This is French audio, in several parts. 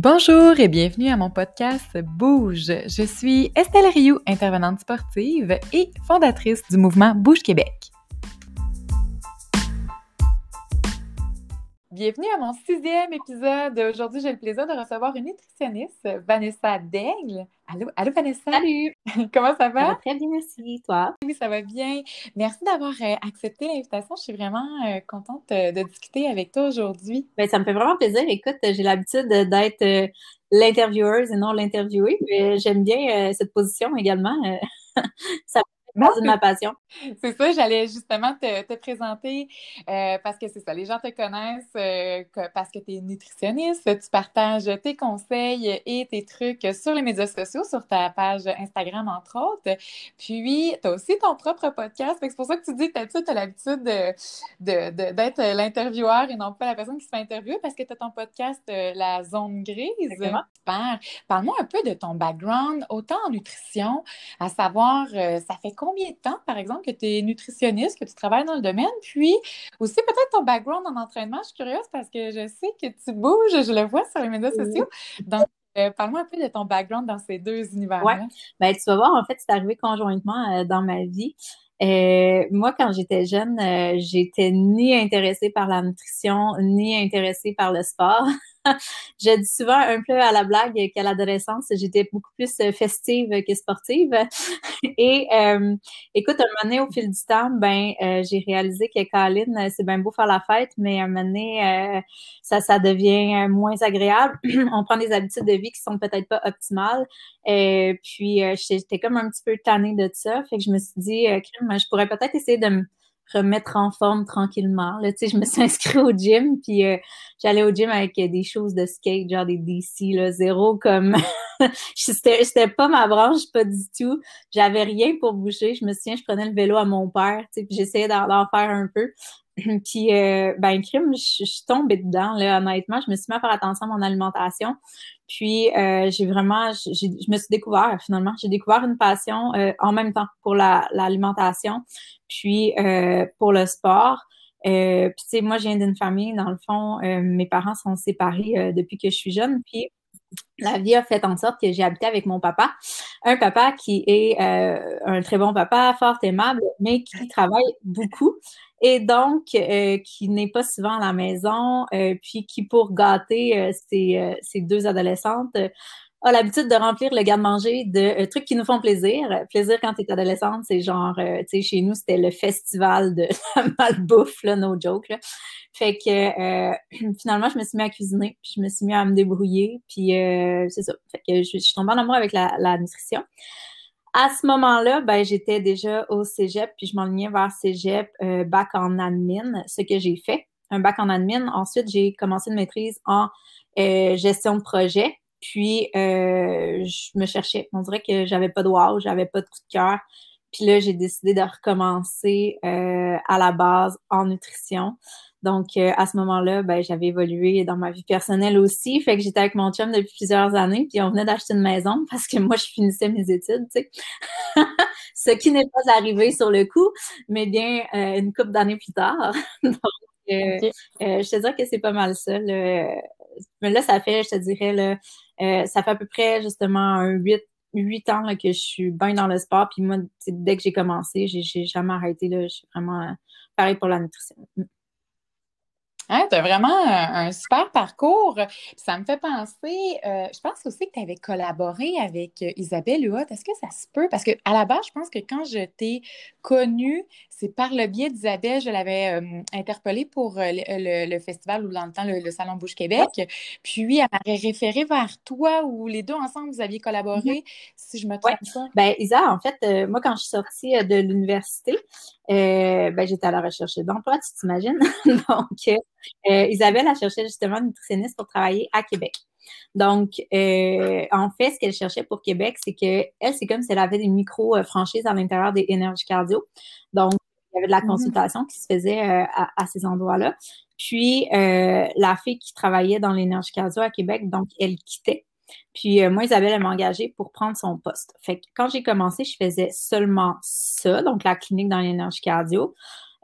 Bonjour et bienvenue à mon podcast Bouge. Je suis Estelle Rioux, intervenante sportive et fondatrice du mouvement Bouge Québec. Bienvenue à mon sixième épisode. Aujourd'hui, j'ai le plaisir de recevoir une nutritionniste, Vanessa Daigle. Allô, allô Vanessa? Salut! Comment ça va? Ça va très bien, merci. Toi? Oui, ça va bien. Merci d'avoir euh, accepté l'invitation. Je suis vraiment euh, contente euh, de discuter avec toi aujourd'hui. Ben, ça me fait vraiment plaisir. Écoute, j'ai l'habitude d'être l'intervieweuse et non l'interviewée. J'aime bien cette position également. ça de ma passion. C'est ça, j'allais justement te, présenter euh, parce que c'est ça, les gens te connaissent euh, parce que tu es nutritionniste, tu partages tes conseils et tes trucs sur les médias sociaux, sur ta page Instagram entre autres. Puis, tu as aussi ton propre podcast. C'est pour ça que tu dis que tu as l'habitude d'être l'intervieweur et non pas la personne qui se fait interviewer parce que tu as ton podcast euh, La Zone Grise. Super. Parle-moi un peu de ton background, autant en nutrition, à savoir, ça fait combien combien de temps, par exemple, que tu es nutritionniste, que tu travailles dans le domaine, puis aussi peut-être ton background en entraînement. Je suis curieuse parce que je sais que tu bouges, je le vois sur les médias sociaux. Donc, euh, parle-moi un peu de ton background dans ces deux univers-là. Oui, ben, tu vas voir, en fait, c'est arrivé conjointement euh, dans ma vie. Euh, moi, quand j'étais jeune, j'étais ni intéressée par la nutrition, ni intéressée par le sport. je dis souvent un peu à la blague qu'à l'adolescence, j'étais beaucoup plus euh, festive que sportive. Et euh, écoute, un moment donné, au fil du temps, ben, euh, j'ai réalisé que Colin, c'est bien beau faire la fête, mais un moment donné, ça, devient moins agréable. On prend des habitudes de vie qui sont peut-être pas optimales. Puis, j'étais comme un petit peu tannée de ça. Fait que je me suis dit, je pourrais peut-être essayer de me remettre en forme tranquillement. Là, je me suis inscrite au gym, puis euh, j'allais au gym avec des choses de skate, genre des DC, là, zéro comme... C'était pas ma branche, pas du tout. J'avais rien pour bouger. Je me souviens, je prenais le vélo à mon père, puis j'essayais d'en faire un peu. puis, euh, ben, crime, je, suis tombée dedans, là, honnêtement. Je me suis mis à faire attention à mon alimentation. Puis, euh, j'ai vraiment, je me suis découvert, finalement. J'ai découvert une passion euh, en même temps pour l'alimentation, puis euh, pour le sport. puis, tu sais, moi, je viens d'une famille, dans le fond, mes parents sont séparés depuis que je suis jeune. Puis, la vie a fait en sorte que j'ai habité avec mon papa, un papa qui est un très bon papa, fort aimable, mais qui travaille beaucoup et donc euh, qui n'est pas souvent à la maison, euh, puis qui, pour gâter euh, ses, deux adolescentes, a l'habitude de remplir le garde-manger de trucs qui nous font plaisir. Plaisir quand tu es adolescente, c'est genre, tu sais, chez nous, c'était le festival de la malbouffe, là, no joke. Fait que finalement, je me suis mis à cuisiner, puis je me suis mis à me débrouiller, puis c'est ça. Fait que je, suis tombée en amour avec la, la nutrition. À ce moment-là, ben, j'étais déjà au cégep, puis je m'enlignais vers cégep, euh, bac en admin, ce que j'ai fait, un bac en admin. Ensuite, j'ai commencé une maîtrise en euh, gestion de projet. Puis, euh, je me cherchais. On dirait que j'avais pas de wow, j'avais pas de coup de cœur. Puis là, j'ai décidé de recommencer à la base en nutrition. Donc, euh, à ce moment-là, ben, j'avais évolué dans ma vie personnelle aussi. Fait que j'étais avec mon chum depuis plusieurs années, puis on venait d'acheter une maison parce que moi, je finissais mes études, tu sais. Ce qui n'est pas arrivé sur le coup, mais bien euh, une couple d'années plus tard. Donc, euh, je te dirais que c'est pas mal ça. Mais là, ça fait, je te dirais, là, ça fait à peu près justement un 8 huit ans que je suis bien dans le sport. Puis moi, dès que j'ai commencé, j'ai jamais arrêté. Là, je suis vraiment pareil pour la nutrition. Hein, tu as vraiment un, super parcours. Ça me fait penser, euh, je pense aussi que tu avais collaboré avec euh, Isabelle Huot. Est-ce que ça se peut? Parce qu'à la base, je pense que quand je t'ai connue, c'est par le biais d'Isabelle, je l'avais euh, interpellée pour le, festival ou dans le temps le, Salon Bouche Québec. Puis, elle m'avait référé vers toi où les deux ensemble, vous aviez collaboré, mm-hmm. si je me trompe pas. Ben, Isa, en fait, moi, quand je suis sortie de l'université, ben, j'étais à la recherche d'emploi, tu t'imagines? Donc, euh, Isabelle, a cherché justement une nutritionniste pour travailler à Québec. Donc, euh, en fait, ce qu'elle cherchait pour Québec, c'est que elle, c'est comme si elle avait des micro-franchises à l'intérieur des énergies cardio. Donc, y avait de la mm-hmm. consultation qui se faisait euh, à, ces endroits-là. Puis, la fille qui travaillait dans l'énergie cardio à Québec, donc, elle quittait. Puis, moi, Isabelle, elle m'a engagée pour prendre son poste. Fait que quand j'ai commencé, je faisais seulement ça, donc la clinique dans l'énergie cardio.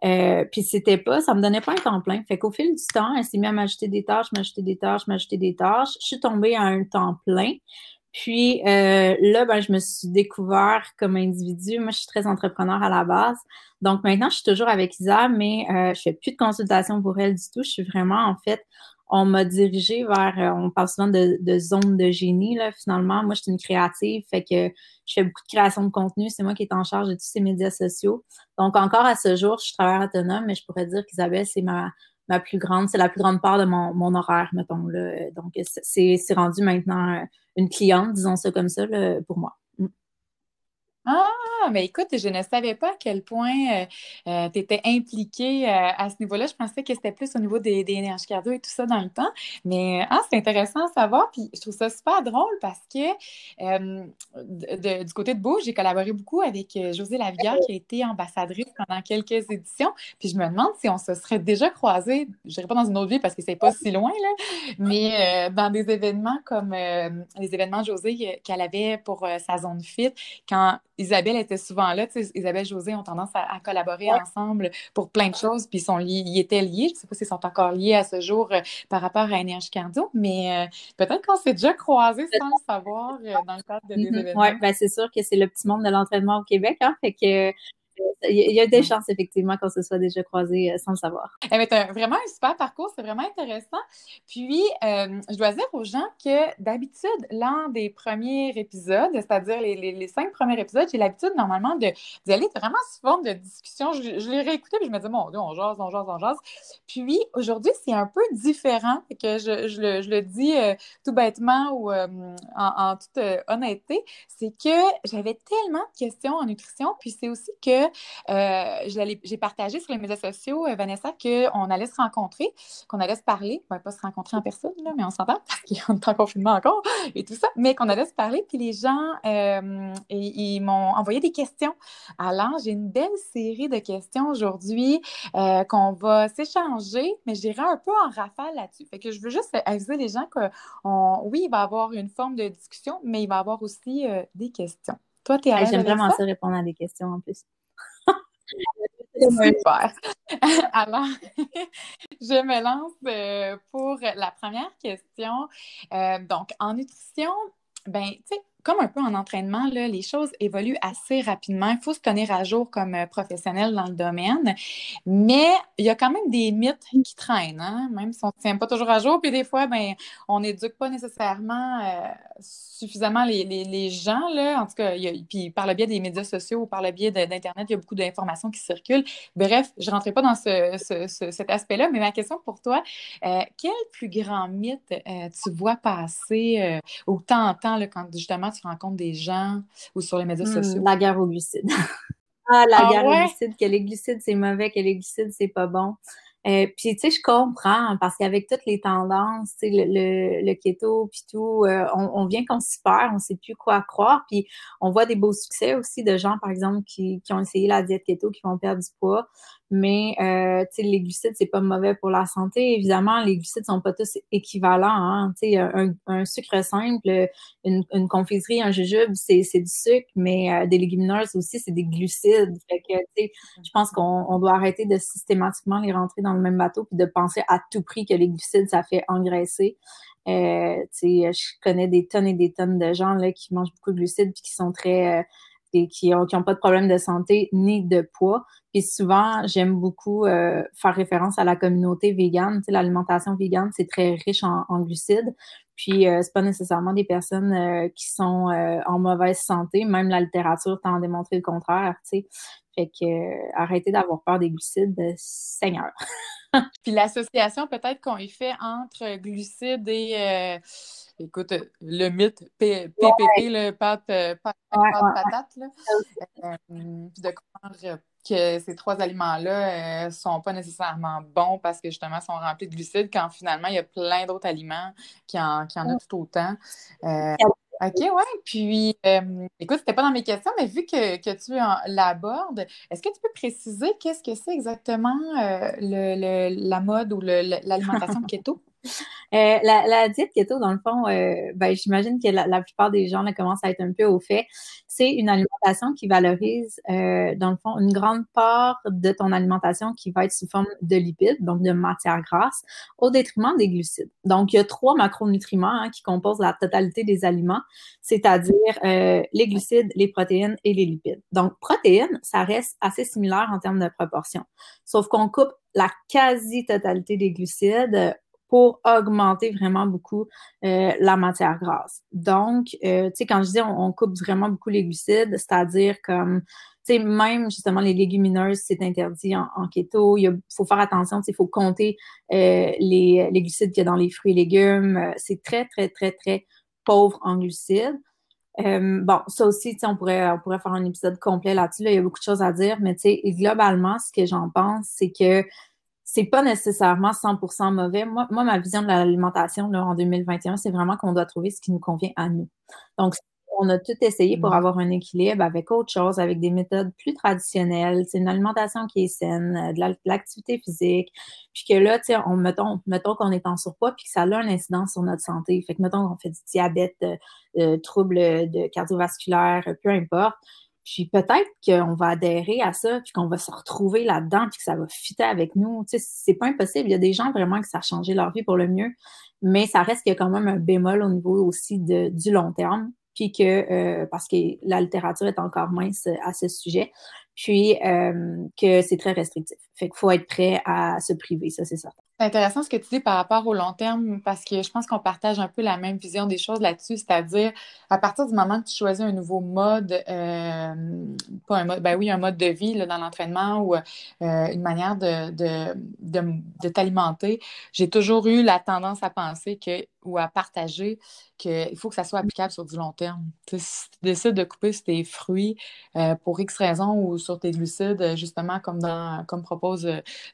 Euh, puis c'était pas, ça me donnait pas un temps plein. Fait qu'au fil du temps, elle s'est mise à m'ajouter des tâches, m'ajouter des tâches, m'ajouter des tâches. Je suis tombée à un temps plein. Puis euh, là, ben, je me suis découvert comme individu. Moi, je suis très entrepreneur à la base. Donc maintenant, je suis toujours avec Isa, mais euh, je fais plus de consultation pour elle du tout. Je suis vraiment, en fait, on m'a dirigé vers, euh, on parle souvent de, de zone de génie, là, finalement. Moi, je suis une créative, fait que je fais beaucoup de création de contenu. C'est moi qui est en charge de tous ces médias sociaux. Donc, encore à ce jour, je suis autonome, mais je pourrais dire qu'Isabelle, c'est ma, ma plus grande, c'est la plus grande part de mon, mon horaire, mettons. Là. Donc, c'est rendu maintenant euh, une cliente, disons ça comme ça, pour moi. Ah, mais écoute, je ne savais pas à quel point euh, euh, tu étais impliquée euh, à ce niveau-là. Je pensais que c'était plus au niveau des, des énergies et tout ça dans le temps. Mais ah, c'est intéressant à savoir. Puis je trouve ça super drôle parce que du côté de Beau, j'ai collaboré beaucoup avec José Lavigueur qui a été ambassadrice pendant quelques éditions. Puis je me demande si on se serait déjà croisés, je dirais pas dans une autre vie parce que c'est pas si loin, là, mais dans des événements comme les événements José qu'elle avait pour sa zone fit, quand Isabelle était souvent là. Isabelle et José ont tendance à, collaborer ensemble pour plein de choses, puis ils, sont liés, ils étaient liés. Je ne sais pas s'ils sont encore liés à ce jour euh, par rapport à Énergie Cardio, mais euh, peut-être qu'on s'est déjà croisés sans le savoir euh, dans le cadre de des mm-hmm. événements. Oui, ben c'est sûr que c'est le petit monde de l'entraînement au Québec. Hein, fait que il y a des chances, effectivement, qu'on se soit déjà croisés euh, sans le savoir. Eh ben, vraiment un super parcours, c'est vraiment intéressant. Puis, euh, je dois dire aux gens que d'habitude, l'un des premiers épisodes, c'est-à-dire les, cinq premiers épisodes, j'ai l'habitude normalement d'y aller vraiment sous forme de discussion. Je, l'ai réécouté, puis je me dis, mon Dieu, on jase, on jase, on jase. Puis, aujourd'hui, c'est un peu différent, que je, le, dis euh, tout bêtement ou en, toute honnêteté, c'est que j'avais tellement de questions en nutrition, puis c'est aussi que euh, j'ai partagé sur les médias sociaux, euh, Vanessa, qu'on allait se rencontrer, qu'on allait se parler. On va pas se rencontrer en personne, mais on s'entend parce qu'il est en confinement encore et tout ça, mais qu'on allait se parler. Puis les gens, euh, ils m'ont envoyé des questions. Alors, j'ai une belle série de questions aujourd'hui qu'on va s'échanger, mais j'irai un peu en rafale là-dessus. Fait que je veux juste aviser les gens que, oui, il va y avoir une forme de discussion, mais il va y avoir aussi des questions. Toi, tu es à J'aime vraiment ça répondre à des questions en plus. Super. Alors, je me lance euh, pour la première question. Euh, donc, en nutrition, ben, tu sais, comme un peu en entraînement, les choses évoluent assez rapidement. Il faut se tenir à jour comme euh, professionnel dans le domaine. Mais il y a quand même des mythes qui traînent, hein? même si on ne tient pas toujours à jour. Puis des fois, ben, on n'éduque pas nécessairement euh, suffisamment les, gens. Là. En tout cas, puis par le biais des médias sociaux ou par le biais d'Internet, il y a beaucoup d'informations qui circulent. Bref, je ne rentrerai pas dans ce, cet aspect-là, mais ma question pour toi, euh, quel plus grand mythe tu vois passer ou t'entends quand justement tu rencontres des gens ou sur les médias hmm, sociaux? La guerre aux glucides. ah, la ah guerre aux glucides, que les glucides, c'est mauvais, que les glucides, c'est pas bon. Euh, puis, tu sais, je comprends, parce qu'avec toutes les tendances, tu sais, le, le, keto, puis tout, euh, on, on, vient qu'on s'y perd, on sait plus quoi croire. Puis, on voit des beaux succès aussi de gens, par exemple, qui, qui ont essayé la diète keto, qui vont perdre du poids mais euh, les glucides, c'est pas mauvais pour la santé. Évidemment, les glucides sont pas tous équivalents. Hein. Un, un, sucre simple, une, une confiserie, un jujube, c'est du sucre, mais euh, des légumineuses aussi, c'est des glucides. Fait que, je pense qu'on on doit arrêter de systématiquement les rentrer dans le même bateau puis de penser à tout prix que les glucides, ça fait engraisser. Euh, je connais des tonnes et des tonnes de gens là, qui mangent beaucoup de glucides puis qui sont très euh, et qui n'ont ont pas de problème de santé ni de poids. Puis souvent, j'aime beaucoup euh, faire référence à la communauté végane. L'alimentation végane, c'est très riche en, glucides. Puis euh, c'est pas nécessairement des personnes euh, qui sont euh, en mauvaise santé. Même la littérature tend à démontrer le contraire. Tu. Fait que arrêtez d'avoir peur des glucides, Seigneur. Puis l'association peut-être qu'on y fait entre glucides et écoute, le mythe PPP, le pâte, pâte, patate, là. de croire que ces trois aliments-là ne euh, sont pas nécessairement bons parce que justement ils sont remplis de glucides quand finalement il y a plein d'autres aliments qui en, qui en ont tout autant. Euh, OK, ouais. Puis, euh, écoute, c'était pas dans mes questions, mais vu que, que tu l'abordes, est-ce que tu peux préciser qu'est-ce que c'est exactement le, la mode ou l'alimentation keto? Euh, la, diète keto, dans le fond, euh, ben, j'imagine que la, plupart des gens là, commencent à être un peu au fait. C'est une alimentation qui valorise, euh, dans le fond, une grande part de ton alimentation qui va être sous forme de lipides, donc de matière grasse, au détriment des glucides. Donc, il y a trois macronutriments hein, qui composent la totalité des aliments, c'est-à-dire les glucides, les protéines et les lipides. Donc, protéines, ça reste assez similaire en termes de proportion, sauf qu'on coupe la quasi-totalité des glucides pour augmenter vraiment beaucoup euh, la matière grasse. Donc, euh, tu sais, quand je dis on, coupe vraiment beaucoup les glucides, c'est-à-dire comme, tu sais, même justement les légumineuses, c'est interdit en, keto. Il faut faire attention, il faut compter euh, les, glucides qu'il y a dans les fruits et légumes. C'est très, très, très, très pauvre en glucides. bon, ça aussi, on pourrait, on pourrait faire un épisode complet là-dessus. il y a beaucoup de choses à dire, mais globalement, ce que j'en pense, c'est que c'est pas nécessairement 100% mauvais. Moi, moi, ma vision de l'alimentation en 2021, c'est vraiment qu'on doit trouver ce qui nous convient à nous. Donc, on a tout essayé pour avoir un équilibre avec autre chose, avec des méthodes plus traditionnelles. C'est une alimentation qui est saine, euh, de l'activité physique. Puis que là, on, mettons, mettons qu'on est en surpoids puis que ça a un incidence sur notre santé. Fait que mettons qu'on fait du diabète, euh, euh troubles de cardiovasculaire, peu importe. Puis peut-être qu'on va adhérer à ça, puis qu'on va se retrouver là-dedans, puis que ça va fitter avec nous. Tu sais, c'est pas impossible. Il y a des gens vraiment que ça a changé leur vie pour le mieux, mais ça reste qu'il y a quand même un bémol au niveau aussi de, du long terme, puis que euh, parce que la littérature est encore mince à ce sujet, puis euh, que c'est très restrictif. Fait qu'il faut être prêt à se priver, ça c'est certain. C'est intéressant ce que tu dis par rapport au long terme parce que je pense qu'on partage un peu la même vision des choses là-dessus, c'est-à-dire à partir du moment que tu choisis un nouveau mode, euh, pas un mode, ben oui, un mode de vie là, dans l'entraînement ou euh, une manière de, de, de, t'alimenter, j'ai toujours eu la tendance à penser que ou à partager qu'il faut que ça soit applicable sur du long terme. si tu décides de couper sur tes fruits euh, pour X raisons ou sur tes glucides, justement comme dans comme propose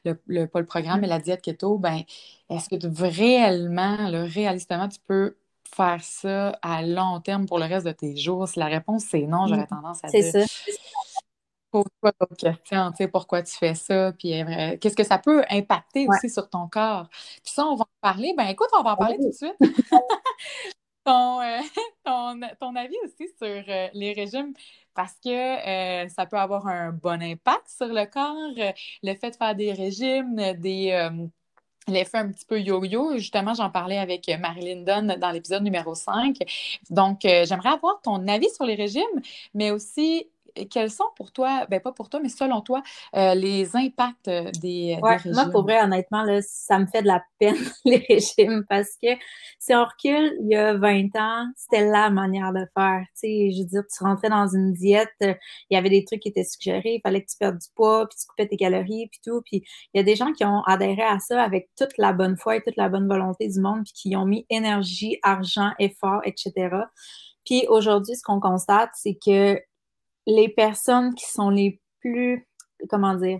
le, le, pas le programme, mais la diète keto, ben, est-ce que réellement, réalistement, tu peux faire ça à long terme pour le reste de tes jours? Si la réponse c'est non, j'aurais mm. tendance à dire. C'est ça. Pose-toi d'autres questions, tu sais, pourquoi tu fais ça, puis euh, qu'est-ce que ça peut impacter aussi sur ton corps. Puis ça, on va en parler. Ben écoute, on va en parler tout de suite. Euh, ton, ton, avis aussi sur euh, les régimes parce que ça peut avoir un bon impact sur le corps, le fait de faire des régimes, des l'effet un petit peu yo-yo. Justement, j'en parlais avec Marilyn Dunn dans l'épisode numéro 5. Donc, euh, j'aimerais avoir ton avis sur les régimes, mais aussi quels sont pour toi, ben pas pour toi, mais selon toi, euh, les impacts euh, des, régimes? Moi, pour vrai, honnêtement, là, ça me fait de la peine, les régimes, parce que si on recule, il y a 20 ans, c'était la manière de faire. Tu sais, je veux dire, tu rentrais dans une diète, il y avait des trucs qui étaient suggérés, il fallait que tu perdes du poids, puis tu coupais tes calories, puis tout. Puis il y a des gens qui ont adhéré à ça avec toute la bonne foi et toute la bonne volonté du monde, puis qui ont mis énergie, argent, effort, etc. Puis aujourd'hui, ce qu'on constate, c'est que les personnes qui sont les plus, comment dire,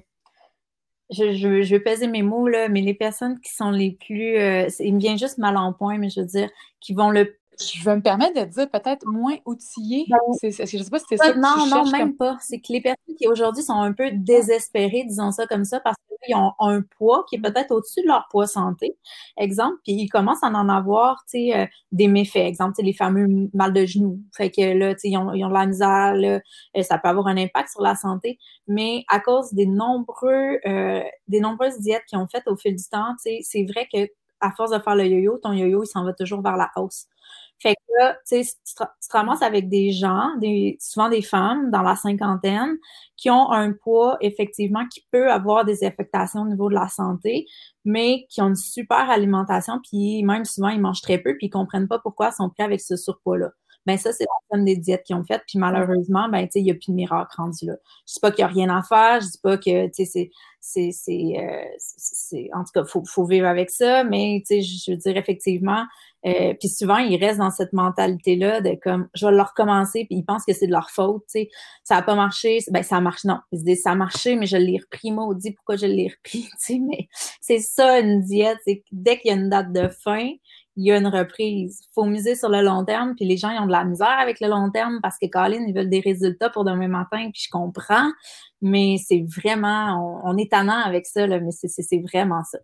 je, je, vais peser mes mots, là, mais les personnes qui sont les plus, euh, il me vient juste mal en point, mais je veux dire, qui vont le je vais me permettre de dire peut-être moins outillés. Ben, je ne sais pas si c'est ça que Non, tu non, même pas. C'est que les personnes qui aujourd'hui sont un peu désespérées, disons ça comme ça, parce qu'ils ont un poids qui est peut-être au-dessus de leur poids santé, exemple, puis ils commencent à en avoir, tu sais, euh, des méfaits. Exemple, les fameux mal de genoux. Fait que là, tu sais, ils ont, ils ont de la misère, là, euh, ça peut avoir un impact sur la santé, mais à cause des nombreux, euh, des nombreuses diètes qu'ils ont faites au fil du temps, tu sais, c'est vrai que à force de faire le yo-yo, ton yo-yo, il s'en va toujours vers la hausse. Fait que là, tu sais, te ramasses avec des gens, des, souvent des femmes dans la cinquantaine, qui ont un poids, effectivement, qui peut avoir des affectations au niveau de la santé, mais qui ont une super alimentation, puis même souvent, ils mangent très peu, puis ils comprennent pas pourquoi ils sont pris avec ce surpoids-là. Ben ça, c'est la somme des diètes qu'ils ont faites, puis malheureusement, ben, tu sais, il n'y a plus de miracle rendu là. Je dis pas qu'il n'y a rien à faire, je dis pas que, tu sais, c'est c'est, c'est, en tout cas, faut, faut vivre avec ça, mais tu sais, je veux dire, effectivement, euh, puis souvent, ils restent dans cette mentalité-là de comme, je vais leur recommencer, puis ils pensent que c'est de leur faute, tu sais, ça n'a pas marché, ben ça marche, non, ils se disent, ça a marché, mais je l'ai repris, maudit, pourquoi je l'ai repris, tu sais, mais c'est ça, une diète, c'est dès qu'il y a une date de fin, il y a une reprise. Faut miser sur le long terme, puis les gens, ont de la misère avec le long terme parce que Colin, ils veulent des résultats pour demain matin, puis je comprends, mais c'est vraiment, on, est tannant avec ça, là, mais c'est vraiment ça.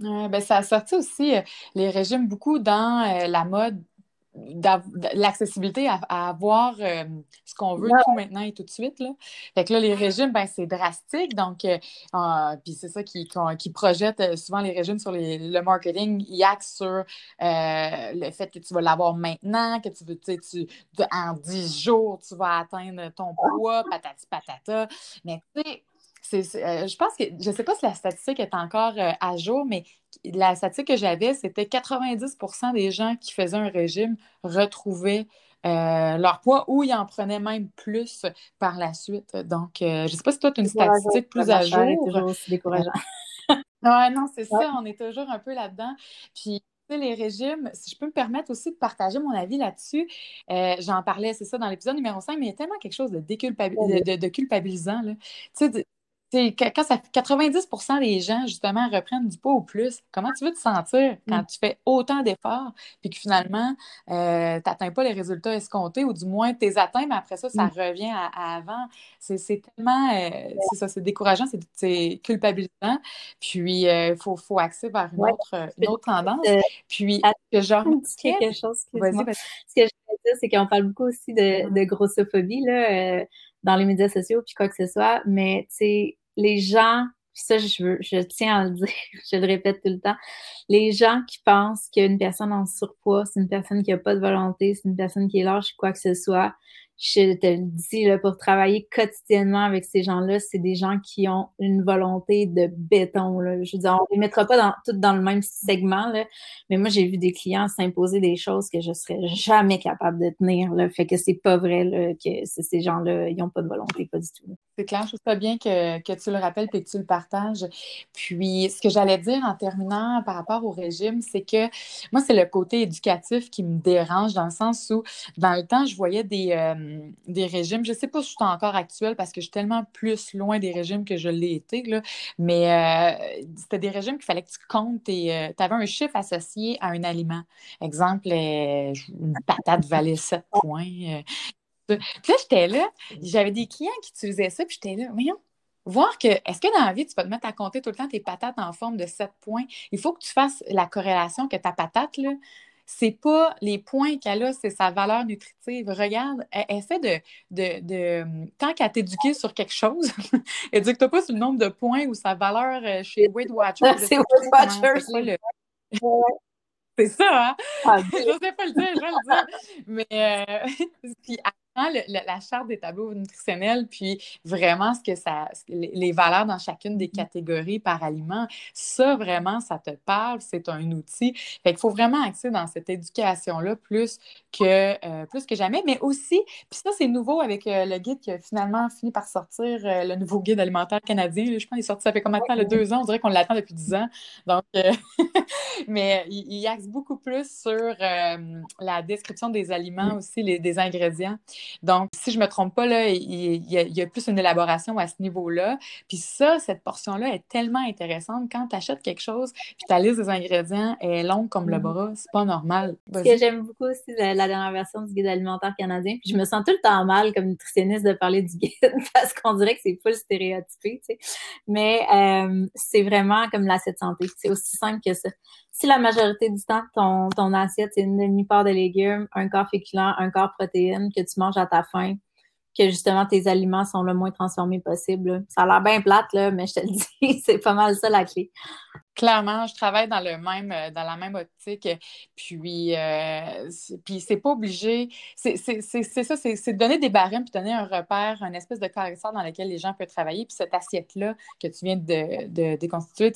ben, ça a sorti aussi les régimes beaucoup dans la mode l'accessibilité à, avoir euh, ce qu'on veut tout maintenant et tout de suite. Là. Fait que là, les régimes, ben, c'est drastique. Donc, euh, puis c'est ça qui, qui projette euh, souvent les régimes sur le marketing. Ils axent sur le fait que tu vas l'avoir maintenant, que tu veux, tu sais, en 10 jours, tu vas atteindre ton poids, patati patata. Mais tu sais, euh, je pense que, je ne sais pas si la statistique est encore euh, à jour, mais la statistique que j'avais, c'était 90% des gens qui faisaient un régime retrouvaient euh, leur poids ou ils en prenaient même plus par la suite. Donc, je ne sais pas si toi, tu as une statistique plus à jour. toujours aussi décourageant. ouais, non, c'est ça, on est toujours un peu là-dedans. Puis, les régimes, si je peux me permettre aussi de partager mon avis là-dessus, j'en parlais, c'est ça, dans l'épisode numéro 5, mais il y a tellement quelque chose de, de, de, culpabilisant. Là. Tu sais, quand ça fait 90% des gens, justement, reprennent du poids ou plus, comment tu veux te sentir quand mm. tu fais autant d'efforts puis que finalement, euh, tu n'atteins pas les résultats escomptés ou du moins tu les atteins, mais après ça, ça mm. revient à, avant? C'est tellement, euh, c'est ça, c'est décourageant, c'est culpabilisant. Puis, il euh, faut, faut axer vers une, autre, une autre tendance. puis, que genre, quelque chose. Ce que je veux dire, c'est qu'on parle beaucoup aussi de, de grossophobie, là, dans les médias sociaux, puis quoi que ce soit, mais tu sais, les gens, ça, je, je tiens à le dire, je le répète tout le temps, les gens qui pensent qu'une personne en surpoids, c'est une personne qui n'a pas de volonté, c'est une personne qui est lâche, quoi que ce soit, je te le dis, là, pour travailler quotidiennement avec ces gens-là, c'est des gens qui ont une volonté de béton. Je veux dire, on ne les mettra pas toutes dans le même segment, là, mais moi, j'ai vu des clients s'imposer des choses que je serais jamais capable de tenir. Là. Fait que c'est pas vrai que ces gens-là, ils n'ont pas de volonté, pas du tout. C'est clair, je trouve ça bien que, que, tu le rappelles et que tu le partages. Puis, ce que j'allais dire en terminant par rapport au régime, c'est que moi, c'est le côté éducatif qui me dérange dans le sens où, dans le temps, je voyais des... Euh, des régimes. Je ne sais pas si je suis encore actuelle parce que je suis tellement plus loin des régimes que je l'ai été, là, mais euh, c'était des régimes qu'il fallait que tu comptes et euh, tu avais un chiffre associé à un aliment. Exemple, une patate valait 7 points. Puis là, j'étais là, j'avais des clients qui utilisaient ça, puis j'étais là, voyons, voir que, est-ce que dans la vie, tu peux te mettre à compter tout le temps tes patates en forme de 7 points? Il faut que tu fasses la corrélation que ta patate, là, c'est pas les points qu'elle a, c'est sa valeur nutritive. Regarde, essaie de, de, de tant qu'à t'éduquer sur quelque chose, éduque-toi pas sur le nombre de points ou sa valeur euh, chez Weight Watchers. c'est Weight Watchers. C'est ça, hein? Ah, je ne sais pas le dire, je vais le dire. Mais euh, puis la charte des tableaux nutritionnels, puis vraiment ce que ça, les valeurs dans chacune des mm. catégories par aliment, ça vraiment, ça te parle, c'est un outil. Fait qu'il faut vraiment axer dans cette éducation-là plus que, euh, plus que jamais, mais aussi, puis ça, c'est nouveau avec euh, le guide qui a finalement fini par sortir, euh, le nouveau guide alimentaire canadien. Je pense qu'il est sorti, ça fait combien de temps? Deux ans, on dirait qu'on l'attend depuis dix ans. Donc, mais il, axe beaucoup plus sur la description des aliments aussi, les, des ingrédients. Donc, si je ne me trompe pas, là, il, y a, plus une élaboration à ce niveau-là. Puis ça, cette portion-là est tellement intéressante. Quand tu achètes quelque chose, puis ta liste des ingrédients est longue comme le mm-hmm. bras, c'est pas normal. Ce que j'aime beaucoup aussi de la dernière version du guide alimentaire canadien, puis je me sens tout le temps mal comme nutritionniste de parler du guide parce qu'on dirait que c'est full stéréotypé, tu sais. Mais euh, c'est vraiment comme l'assiette santé. C'est aussi simple que ça si la majorité du temps, ton, ton assiette, c'est une demi-part de légumes, un quart féculent, un quart protéines que tu manges à ta faim, que justement tes aliments sont le moins transformés possible. Ça a l'air bien plate, là, mais je te le dis, c'est pas mal ça la clé. Clairement, je travaille dans le même euh, dans la même optique. Puis, euh, puis c'est pas obligé. C'est ça, c'est donner des barèmes puis donner un repère, une espèce de caractère dans lequel les gens peuvent travailler. Puis cette assiette-là que tu viens de, de déconstituer,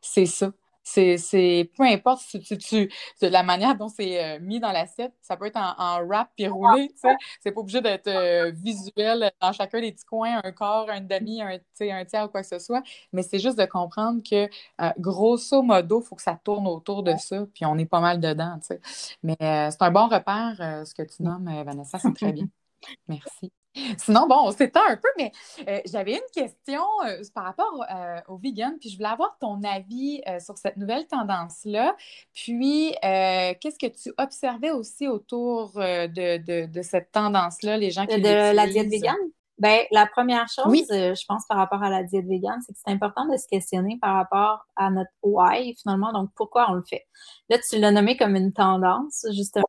c'est ça. C'est, peu importe si tu, tu, la manière dont c'est euh, mis dans l'assiette, ça peut être en, en wrap puis roulé, tu sais. C'est pas obligé d'être euh, visuel dans chacun des petits coins, un quart, un demi, un, un tiers ou quoi que ce soit. Mais c'est juste de comprendre que, euh, grosso modo, il faut que ça tourne autour de ça, puis on est pas mal dedans, tu sais. Mais c'est un bon repère, ce que tu nommes, Vanessa, c'est très bien. Merci. Sinon, bon, on s'étend un peu, mais euh, j'avais une question euh, par rapport euh, au vegan, puis je voulais avoir ton avis sur cette nouvelle tendance-là. Puis, qu'est-ce que tu observais aussi autour de, cette tendance-là, les gens qui De la diète vegan? Ben, la première chose, euh, je pense, par rapport à la diète végane, c'est que c'est important de se questionner par rapport à notre why, finalement, donc pourquoi on le fait. Là, tu l'as nommé comme une tendance, justement.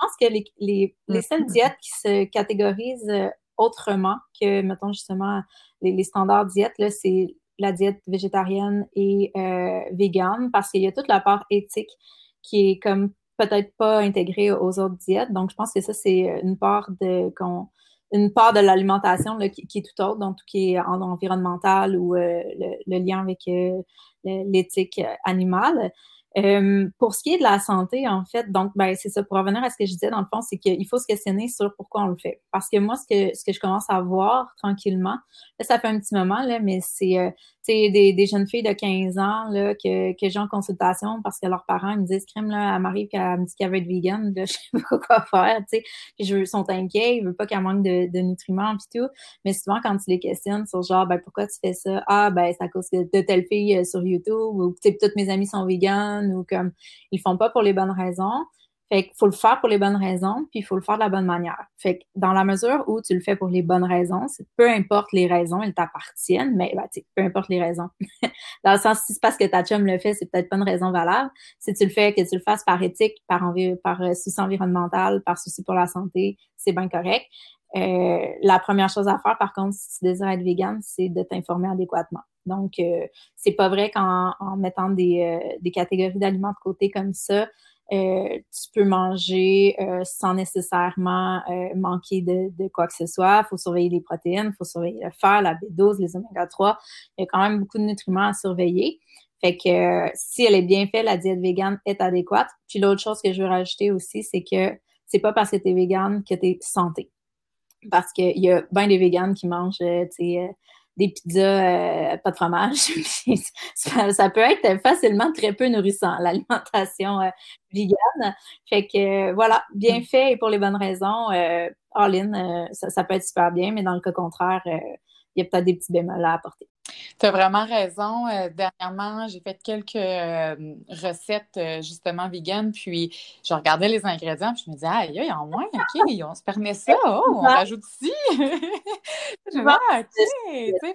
Je pense que les, les, les seules diètes qui se catégorisent euh, autrement que, mettons, justement, les, les standards diètes, là, c'est la diète végétarienne et euh, végane, parce qu'il y a toute la part éthique qui est comme peut-être pas intégrée aux autres diètes. Donc, je pense que ça, c'est une part de qu'on une part de l'alimentation qui, qui, est tout autre, donc tout qui est environnemental ou euh, le, lien avec euh, l'éthique animale. Euh, pour ce qui est de la santé, en fait, donc, ben, c'est ça, pour revenir à ce que je disais, dans le fond, c'est qu'il faut se questionner sur pourquoi on le fait. Parce que moi, ce que, ce que je commence à voir tranquillement, là, ça fait un petit moment, là, mais c'est, euh, des, des jeunes filles de 15 ans, là, que, que j'ai en consultation parce que leurs parents me disent, crème, là, elle m'arrive qu'elle me dit qu'elle veut être vegan, là, je sais pas quoi faire, tu sais. Puis je, ils sont inquiets, ils veulent pas qu'elle manque de, de nutriments, puis tout. Mais souvent, quand tu les questionnes sur genre, ben, pourquoi tu fais ça? Ah, ben, c'est à cause de telle fille euh, sur YouTube, ou, toutes mes amis sont vegan, ou comme, ils font pas pour les bonnes raisons. Fait qu'il faut le faire pour les bonnes raisons, puis il faut le faire de la bonne manière. Fait que dans la mesure où tu le fais pour les bonnes raisons, peu importe les raisons, elles t'appartiennent, mais ben, peu importe les raisons. dans le sens, si c'est parce que ta chum le fait, c'est peut-être pas une raison valable. Si tu le fais, que tu le fasses par éthique, par, par euh, souci environnemental, par souci pour la santé, c'est bien correct. Euh, la première chose à faire, par contre, si tu désires être vegan, c'est de t'informer adéquatement. Donc, euh, c'est pas vrai qu'en mettant des, euh, des catégories d'aliments de côté comme ça, euh, tu peux manger euh, sans nécessairement euh, manquer de, quoi que ce soit. Il faut surveiller les protéines, il faut surveiller le fer, la B12, les oméga 3. Il y a quand même beaucoup de nutriments à surveiller. Fait que si elle est bien faite, la diète végane est adéquate. Puis l'autre chose que je veux rajouter aussi, c'est que c'est pas parce que tu es végane que tu es santé. Parce qu'il y a bien des véganes qui mangent, tu sais, des pizzas euh, pas de fromage. ça, peut être facilement très peu nourrissant, l'alimentation euh, vegan. Fait que voilà, bien mm. fait et pour les bonnes raisons, euh, all ça, ça, peut être super bien, mais dans le cas contraire, il y a peut-être des petits bémols à apporter. Tu as vraiment raison. Euh, dernièrement, j'ai fait quelques euh, recettes euh, justement vegan, puis je regardais les ingrédients, puis je me disais, ah, il y a en moins, OK, on se permet ça, oh, on rajoute ci. je me ah,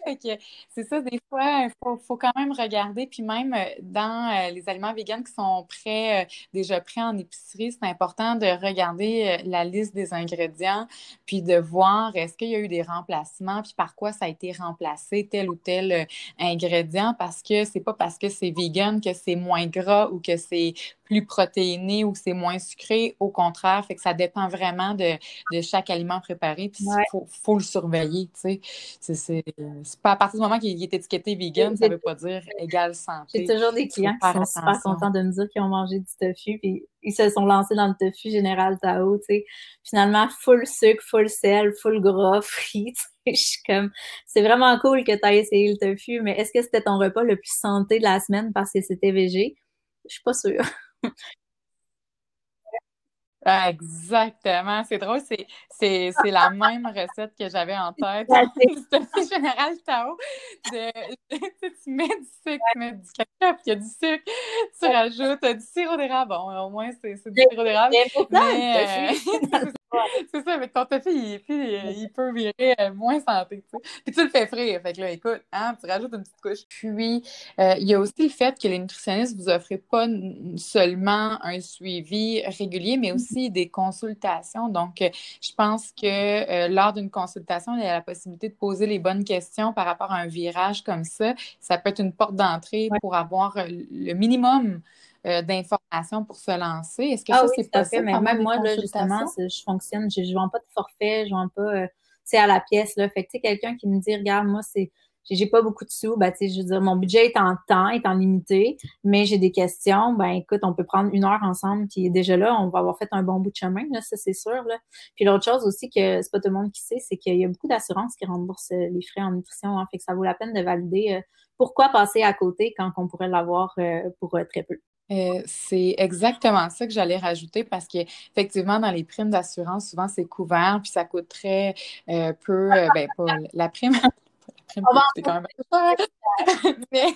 OK, c'est ça, des fois, il faut, quand même regarder, puis même dans les aliments vegan qui sont prêts, déjà prêts en épicerie, c'est important de regarder la liste des ingrédients, puis de voir est-ce qu'il y a eu des remplacements, puis par quoi ça a été remplacé, tel ou tel ingrédient parce que c'est pas parce que c'est vegan que c'est moins gras ou que c'est plus protéiné ou c'est moins sucré. Au contraire, fait que ça dépend vraiment de, chaque aliment préparé. Puis il faut, le surveiller. Tu sais. C'est pas à partir du moment qu'il est étiqueté vegan, ça veut pas dire égal santé. J'ai toujours des clients qui sont super contents de me dire qu'ils ont mangé du tofu. Puis ils se sont lancés dans le tofu général Tao. Tu sais. Finalement, full sucre, full sel, full gras, frit. Je suis comme, c'est vraiment cool que tu aies essayé le tofu, mais est-ce que c'était ton repas le plus santé de la semaine parce que c'était végé? Je suis pas sûre. Exactement. C'est drôle, c'est, c'est, c'est la même recette que j'avais en tête. C'est général Tao. De, tu mets du sucre, tu mets du puis il y a du sucre, tu rajoutes du sirop d'érable. Bon, au moins, c'est, c'est du sirop d'érable. Mais, euh, c'est ça, mais ton tofu, il, il, peut virer euh, moins santé. Tu sais. Puis tu le fais frire. Fait que là, écoute, hein, tu rajoutes une petite couche. Puis, euh, il y a aussi le fait que les nutritionnistes ne vous offrent pas seulement un suivi régulier, mais aussi des consultations. Donc, euh, je pense que lors d'une consultation, il y a la possibilité de poser les bonnes questions par rapport à un virage comme ça. Ça peut être une porte d'entrée pour avoir le minimum euh, d'informations pour se lancer? Est-ce que ah ça, c'est possible? Mais même moi, justement, je fonctionne, je ne vends pas de forfait, je ne vends pas, euh, à la pièce, là. Fait que, quelqu'un qui me dit, regarde, moi, c'est, j'ai pas beaucoup de sous, ben, tu sais, je veux dire, mon budget est en temps, est en limité, mais j'ai des questions, ben, écoute, on peut prendre une heure ensemble, puis déjà là, on va avoir fait un bon bout de chemin, là, ça, c'est sûr, là. Puis l'autre chose aussi que c'est pas tout le monde qui sait, c'est qu'il y a beaucoup d'assurances qui remboursent euh, les frais en nutrition, hein, fait que ça vaut la peine de valider pourquoi passer à côté quand on pourrait l'avoir pour très peu. Euh, c'est exactement ça que j'allais rajouter parce qu'effectivement, dans les primes d'assurance, souvent c'est couvert, puis ça coûte très euh, peu, euh, ben, la prime, c'est quand même mais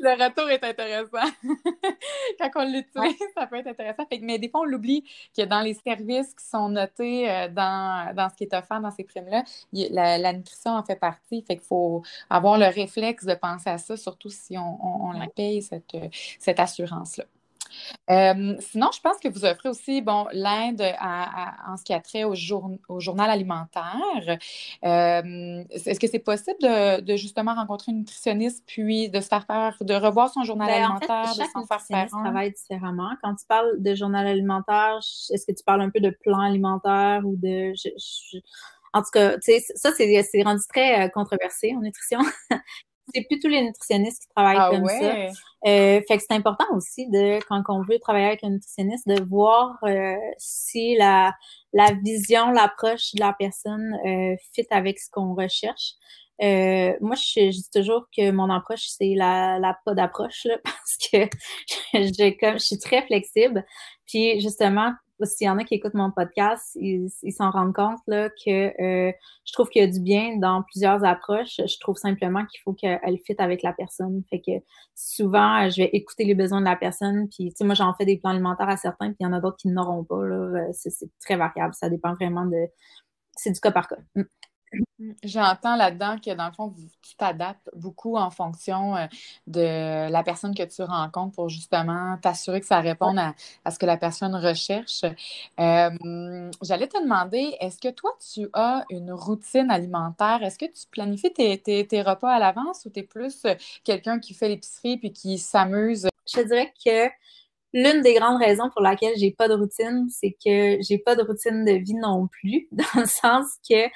le retour est intéressant. Quand on l'utilise, ça peut être intéressant. mais des fois, on l'oublie que dans les services qui sont notés euh, dans, dans ce qui est offert dans ces primes-là, la, nutrition en fait partie. Fait qu'il faut avoir le réflexe de penser à ça, surtout si on, on, la paye, cette, cette assurance-là. Euh, sinon, je pense que vous offrez aussi bon, l'aide en ce qui a trait au, au journal alimentaire. Euh, est-ce que c'est possible de, justement rencontrer une nutritionniste puis de se faire faire, de revoir son journal alimentaire, en fait, de s'en faire faire travaille différemment. Quand tu parles de journal alimentaire, est-ce que tu parles un peu de plan alimentaire ou de. En tout cas, ça, c'est rendu très euh, controversé en nutrition. c'est plus tous les nutritionnistes qui travaillent ah comme ça. Euh, fait que c'est important aussi de, quand on veut travailler avec un nutritionniste, de voir euh, si la, la vision, l'approche de la personne euh, fit avec ce qu'on recherche. Euh, moi, je, dis toujours que mon approche, c'est la, la pas d'approche, parce que je, comme, je suis très flexible. Puis justement, s'il y en a qui écoutent mon podcast, ils s'en rendent compte là, que euh, je trouve qu'il y a du bien dans plusieurs approches. Je trouve simplement qu'il faut qu'elle fitte avec la personne. Fait que souvent, je vais écouter les besoins de la personne. Puis, tu sais, moi, j'en fais des plans alimentaires à certains, puis il y en a d'autres qui n'auront pas. Euh, c'est très variable. Ça dépend vraiment de. C'est du cas par cas. Mm. J'entends là-dedans que dans le fond, tu t'adaptes beaucoup en fonction euh, de la personne que tu rencontres pour justement t'assurer que ça réponde à, ce que la personne recherche. Euh, j'allais te demander, est-ce que toi, tu as une routine alimentaire? Est-ce que tu planifies tes, repas à l'avance ou tu es plus euh, quelqu'un qui fait l'épicerie puis qui s'amuse? Je dirais que L'une des grandes raisons pour laquelle j'ai pas de routine, c'est que j'ai pas de routine de vie non plus, dans le sens que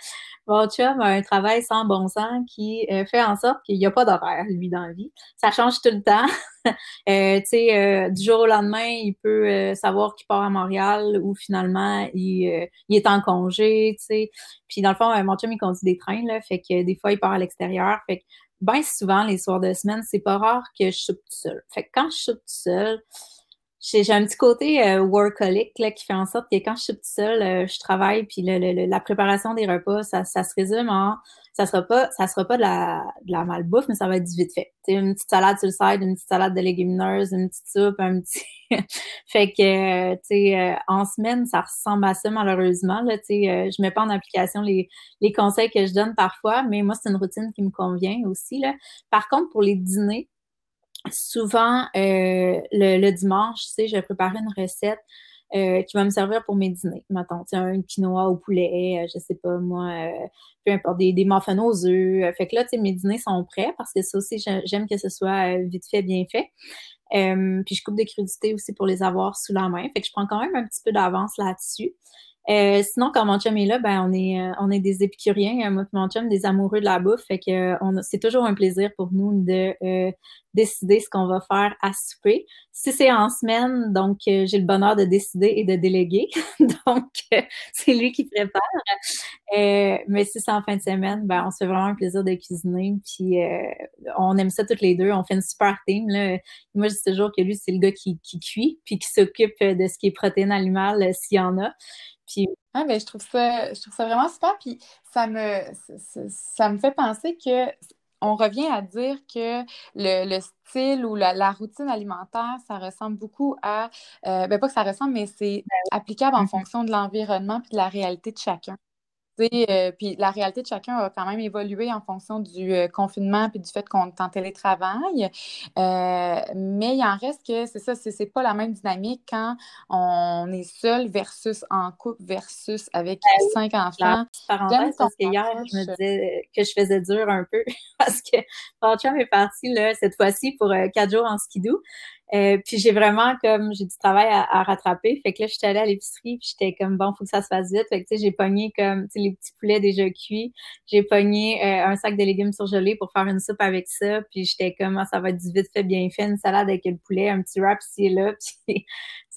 mon chum a un travail sans bon sens qui euh, fait en sorte qu'il n'y a pas d'horaire, lui, dans la vie. Ça change tout le temps. euh, tu sais, euh, du jour au lendemain, il peut euh, savoir qu'il part à Montréal ou finalement, il, il est en congé, tu sais. Puis dans le fond, mon chum, il conduit des trains, là, fait que des fois, il part à l'extérieur. Fait que bien souvent, les soirs de semaine, c'est pas rare que je soupe tout seul. Fait que quand je soupe tout seul, j'ai un petit côté euh, workaholic là, qui fait en sorte que quand je suis toute seule, euh, je travaille, puis le, la préparation des repas, ça, ça, se résume en ça sera pas ça sera pas de la, de la malbouffe, mais ça va être du vite fait. T'sais, une petite salade sur le side, une petite salade de légumineuses, une petite soupe, un petit fait que sais euh, en semaine, ça ressemble à ça malheureusement. Là, euh, je mets pas en application les, les conseils que je donne parfois, mais moi, c'est une routine qui me convient aussi. Là. Par contre, pour les dîners, souvent, euh, le, dimanche, tu sais, je vais préparer une recette euh, qui va me servir pour mes dîners. Mettons, un quinoa au poulet, euh, je sais pas, moi, peu importe, des, des muffins aux œufs. Fait que là, tu sais, mes dîners sont prêts parce que ça aussi, j'aime que ce soit vite fait, bien fait. puis je coupe des crudités aussi pour les avoir sous la main. Fait que je prends quand même un petit peu d'avance là-dessus. Euh, sinon, quand mon chum est là, ben on est euh, on est des épicuriens, moi et des amoureux de la bouffe. Fait que euh, c'est toujours un plaisir pour nous de décider ce qu'on va faire à souper. Si c'est en semaine, donc j'ai le bonheur de décider et de déléguer. donc c'est lui qui prépare. mais si c'est en fin de semaine, ben on se fait vraiment un plaisir de cuisiner. Puis on aime ça toutes les deux. On fait une super team. Là. Moi, je dis toujours que lui, c'est le gars qui, qui cuit puis qui s'occupe de ce qui est protéines animales s'il y en a. Puis, ah, ben, je trouve ça, je trouve ça vraiment super. Puis ça me, ça me fait penser que on revient à dire que le, style ou la, routine alimentaire, ça ressemble beaucoup à, euh, ben pas que ça ressemble, mais c'est ben applicable en mm-hmm. fonction de l'environnement puis de la réalité de chacun. Euh, puis la réalité de chacun a quand même évolué en fonction du euh, confinement puis du fait qu'on est en télétravail. Euh, mais il en reste que c'est ça, c'est pas la même dynamique quand on est seul versus en couple versus avec ben cinq enfants. Parenthèse, parce que hier, je me disais que je faisais dur un peu parce que mon chum est parti là, cette fois-ci pour quatre jours en skidoo. Euh, puis j'ai vraiment comme j'ai du travail à, rattraper. Fait que là, j'étais allée à l'épicerie, puis j'étais comme bon, faut que ça se fasse vite. Fait que tu sais, j'ai pogné comme les petits poulets déjà cuits. J'ai pogné euh, un sac de légumes surgelés pour faire une soupe avec ça. Puis j'étais comme ah, ça va être du vite fait, bien fait, une salade avec le poulet, un petit wrap ici et là. Puis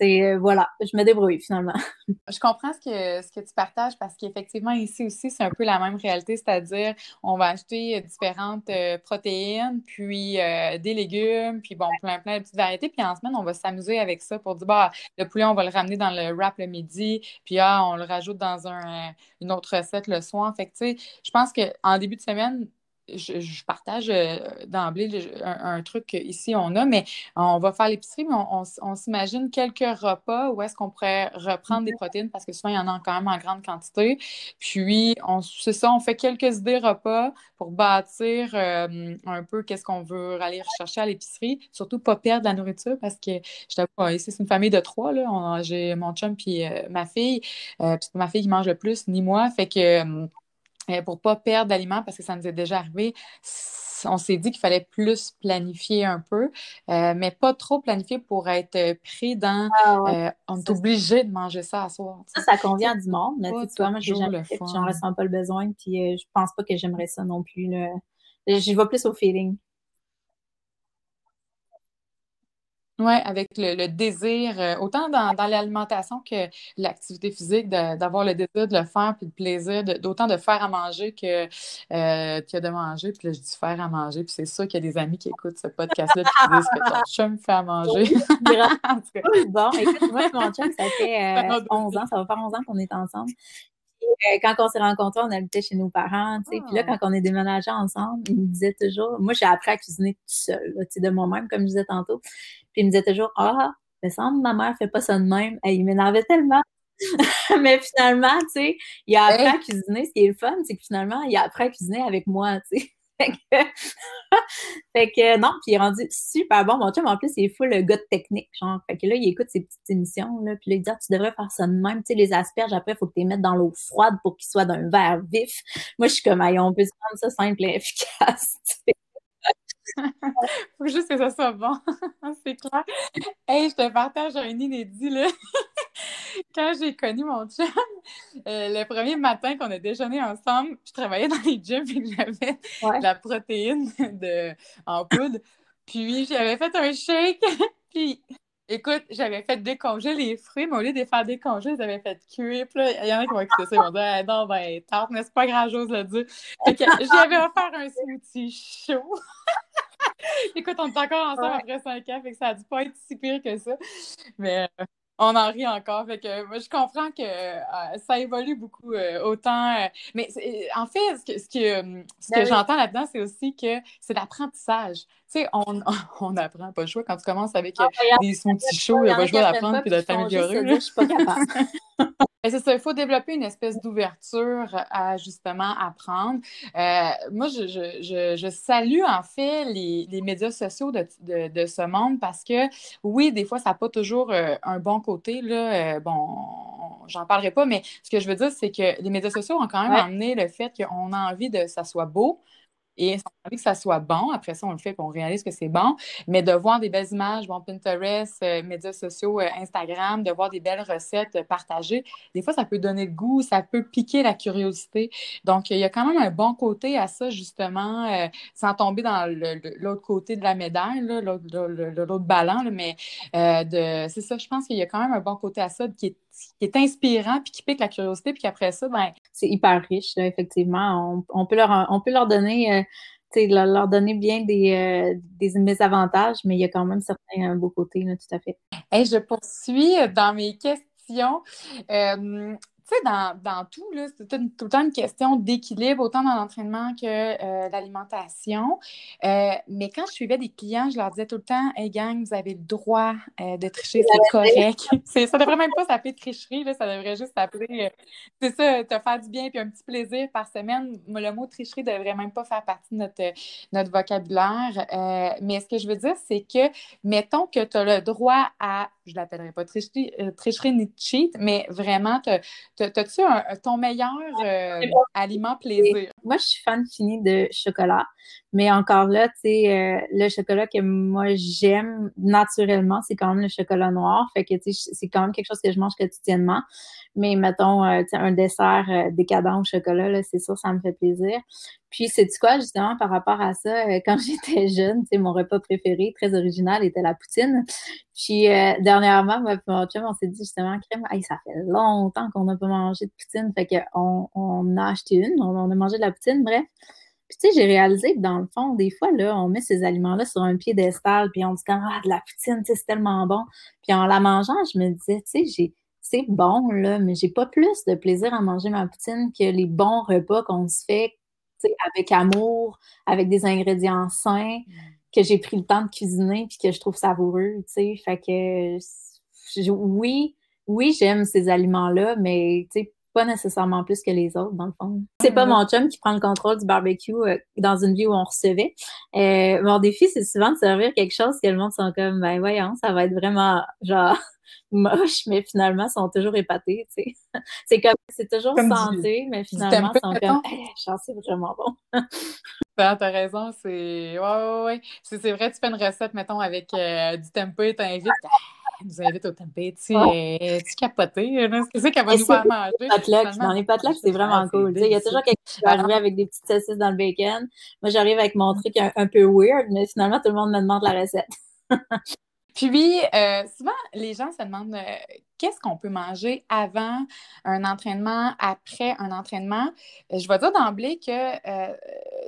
euh, voilà, je me débrouille finalement. Je comprends ce que ce que tu partages parce qu'effectivement ici aussi c'est un peu la même réalité, c'est-à-dire on va acheter différentes protéines, puis des légumes, puis bon plein plein de petites variétés puis en semaine, on va s'amuser avec ça pour dire, bah, le poulet, on va le ramener dans le wrap le midi. Puis ah, on le rajoute dans un, une autre recette le soir. Fait que, tu sais, je pense qu'en début de semaine, je, partage euh, d'emblée un, truc ici on a, mais on va faire l'épicerie, mais on, s'imagine quelques repas où est-ce qu'on pourrait reprendre des protéines parce que souvent il y en a quand même en grande quantité. Puis c'est ça, on fait quelques idées repas pour bâtir euh, un peu qu'est-ce qu'on veut aller rechercher à l'épicerie. Surtout pas perdre la nourriture parce que je t'avoue, ici c'est une famille de trois. J'ai mon chum puis euh, ma fille. puisque ma fille qui mange le plus, ni moi. Fait que euh, pour ne pas perdre d'aliments, parce que ça nous est déjà arrivé, on s'est dit qu'il fallait plus planifier un peu, euh, mais pas trop planifier pour être pris dans ah euh, on est obligé de manger ça à soir. Ça, ça convient du monde, mais tu vois, moi, j'en ressens pas le besoin, puis je pense pas que j'aimerais ça non plus. J'y vais plus au feeling. Oui, avec le, désir, euh, autant dans, l'alimentation que l'activité physique, d'avoir le désir de le faire, puis le plaisir d'autant de, faire à manger que, euh, que de manger. Puis là, je dis faire à manger, puis c'est sûr qu'il y a des amis qui écoutent ce podcast-là qui disent que ton chum fait à manger. bon, écoute, moi, mon chum, ça fait 11 euh, ans, ça va faire 11 ans qu'on est ensemble. Euh, quand on s'est rencontrés, on habitait chez nos parents, tu sais. Puis là, ah. quand on est déménagé ensemble, il me disait toujours, moi, j'ai appris à cuisiner tout seul, tu sais, de moi-même, comme je disais tantôt. Puis il me disait toujours, ah, me semble, ma mère fait pas ça de même. Et il m'énervait tellement. mais finalement, tu sais, il a appris à cuisiner. Ce qui est le fun, c'est que finalement, il a appris à cuisiner avec moi, tu sais. fait que, non, puis il est rendu super bon. Mon chum, en plus, il est full le gars de technique, genre. Fait que là, il écoute ses petites émissions, là, puis là, il dit, ah, tu devrais faire ça de même. Tu sais, les asperges, après, il faut que tu les mettes dans l'eau froide pour qu'ils soient d'un verre vif. Moi, je suis comme, on peut se prendre ça simple et efficace. faut juste que ça soit bon. c'est clair. Hey, je te partage un inédit, là. Quand j'ai connu mon chum, euh, le premier matin qu'on a déjeuné ensemble, je travaillais dans les gyms et j'avais la protéine de, en poudre. Puis j'avais fait un shake. puis Écoute, j'avais fait décongeler les fruits, mais au lieu de les faire décongeler, j'avais fait cuire. Puis là, il y en a qui m'ont écouté ça, ils m'ont dit non, ben, tarte, mais c'est pas grand-chose à dire. Fait que j'avais offert un smoothie chaud. Écoute, on est encore ensemble après 5 ans, fait que ça a dû pas être si pire que ça. Mais euh, on en rit encore. Fait que moi, je comprends que euh, ça évolue beaucoup. Euh, autant. mais en fait, ce que, ce que, ce que ben j'entends là-dedans, c'est aussi que c'est l'apprentissage. Tu sais, on, on apprend pas le choix quand tu commences avec ah, des smoothies chauds, il n'y a pas le choix d'apprendre puis de t'améliorer. Je suis pas capable. c'est ça, il faut développer une espèce d'ouverture à justement apprendre. Euh, moi, je, je, je, salue en fait les, les médias sociaux de, de, de, ce monde parce que oui, des fois, ça n'a pas toujours euh, un bon côté. Là. Euh, bon, j'en parlerai pas, mais ce que je veux dire, c'est que les médias sociaux ont quand même amené le fait qu'on a envie de ça soit beau, et on a envie que ça soit bon. Après ça, on le fait et on réalise que c'est bon. Mais de voir des belles images, bon, Pinterest, euh, médias sociaux, euh, Instagram, de voir des belles recettes euh, partagées, des fois, ça peut donner le goût, ça peut piquer la curiosité. Donc, il y a quand même un bon côté à ça, justement, sans tomber dans l'autre côté de la médaille, l'autre ballon. mais c'est ça, je pense qu'il y a quand même un bon côté à ça qui est qui est inspirant, puis qui pique la curiosité, puis qu'après ça, ben... C'est hyper riche, effectivement. On, peut leur, on peut leur donner... Euh, leur, leur, donner bien des, euh, des mésavantages, mais il y a quand même certains beaux côtés, tout à fait. Et je poursuis dans mes questions. Euh, tu sais, dans, tout, c'est tout, le temps une question d'équilibre, autant dans l'entraînement que euh, l'alimentation. Euh, mais quand je suivais des clients, je leur disais tout le temps Hey gang, vous avez le droit euh, de tricher, c'est correct. ça devrait même pas s'appeler tricherie, là, ça devrait juste s'appeler, c'est ça, te faire du bien puis un petit plaisir par semaine. Le mot tricherie devrait même pas faire partie de notre, notre vocabulaire. mais ce que je veux dire, c'est que, mettons que tu as le droit à, je l'appellerai pas tricherie, tricherie ni cheat, mais vraiment, tu T'as-tu ton meilleur euh, aliment plaisir? Moi, je suis fan fini de chocolat. Mais encore là, tu sais, euh, le chocolat que moi j'aime naturellement, c'est quand même le chocolat noir. Fait que, tu sais, c'est quand même quelque chose que je mange quotidiennement. Mais mettons, euh, tu sais, un dessert décadent au chocolat, là, c'est sûr, ça me fait plaisir. Puis, c'est tu quoi, justement, par rapport à ça, quand j'étais jeune, tu sais, mon repas préféré, très original, était la poutine. Puis, dernièrement, moi, mon chum, on s'est dit justement, crème, ça fait longtemps qu'on n'a pas mangé de poutine. Fait qu'on on a acheté une, on, a mangé de la poutine, bref. Puis, tu sais, j'ai réalisé que dans le fond, des fois, là, on met ces aliments-là sur un piédestal, puis on dit comme, ah, de la poutine, tu sais, c'est tellement bon. Puis, en la mangeant, je me disais, tu sais, j'ai, c'est bon, là, mais j'ai pas plus de plaisir à manger ma poutine que les bons repas qu'on se fait avec amour, avec des ingrédients sains, mm. que j'ai pris le temps de cuisiner puis que je trouve savoureux, tu sais. Fait que oui, oui, j'aime ces aliments-là, mais tu sais, pas nécessairement plus que les autres, dans le fond. C'est pas mon chum qui prend le contrôle du barbecue euh, dans une vie où on recevait. Euh, mon défi, c'est souvent de servir quelque chose que le monde sont comme, ben voyons, ça va être vraiment, genre, moche, mais finalement, ils sont toujours épatés, tu sais. C'est comme, c'est toujours santé, mais finalement, ils sont comme, hey, c'est vraiment bon. T'as raison, c'est, ouais, ouais, ouais. C'est vrai, tu fais une recette, mettton, avec euh, du tempeh, t'invites, nous invite au tempeh, tu sais, tu capoté, c'est qu'elle va nous faire manger. Dans les patelocs, c'est vraiment cool. Il y a toujours quelqu'un qui va arriver avec des petites saucisses dans le bacon. Moi, j'arrive avec mon truc un, peu weird, mais finalement, tout le monde me demande la recette. Puis, euh, souvent, les gens se demandent euh, qu'est-ce qu'on peut manger avant un entraînement, après un entraînement? Euh, je vais dire d'emblée que euh,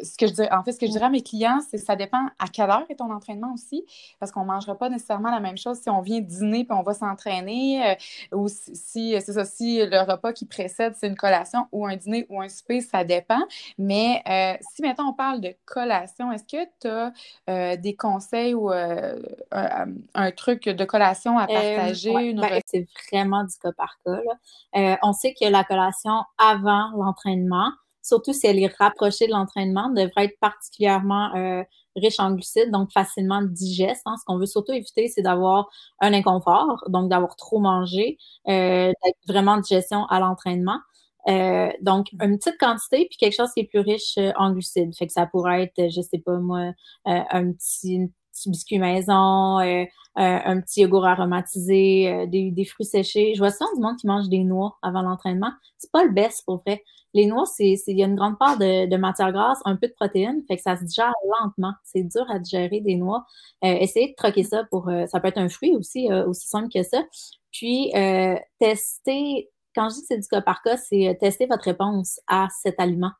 ce que je dis, en fait, ce que je dirais à mes clients, c'est que ça dépend à quelle heure est ton entraînement aussi, parce qu'on ne mangera pas nécessairement la même chose si on vient dîner puis on va s'entraîner, euh, ou si, c'est ça, si le repas qui précède, c'est une collation ou un dîner ou un souper, ça dépend. Mais si maintenant on parle de collation, est-ce que tu as des conseils ou un, truc de collation à partager? une ben, vraiment du cas par cas. Euh, on sait que la collation avant l'entraînement, surtout si elle est rapprochée de l'entraînement, devrait être particulièrement euh, riche en glucides, donc facilement digeste. Hein. Ce qu'on veut surtout éviter, c'est d'avoir un inconfort, donc d'avoir trop mangé, euh, vraiment digestion à l'entraînement. donc, une petite quantité, puis quelque chose qui est plus riche en glucides. Fait que ça pourrait être, je sais pas moi, un petit, petit biscuit maison, euh, euh, un petit yogourt aromatisé, euh, des, fruits séchés. Je vois souvent du monde qui mange des noix avant l'entraînement. C'est pas le best pour vrai. Les noix, c'est il y a une grande part de, matière grasse, un peu de protéines, fait que ça se digère lentement. C'est dur à digérer des noix. essayez de troquer ça pour ça peut être un fruit aussi, aussi simple que ça. Puis tester quand je dis que c'est du cas par cas, c'est tester votre réponse à cet aliment.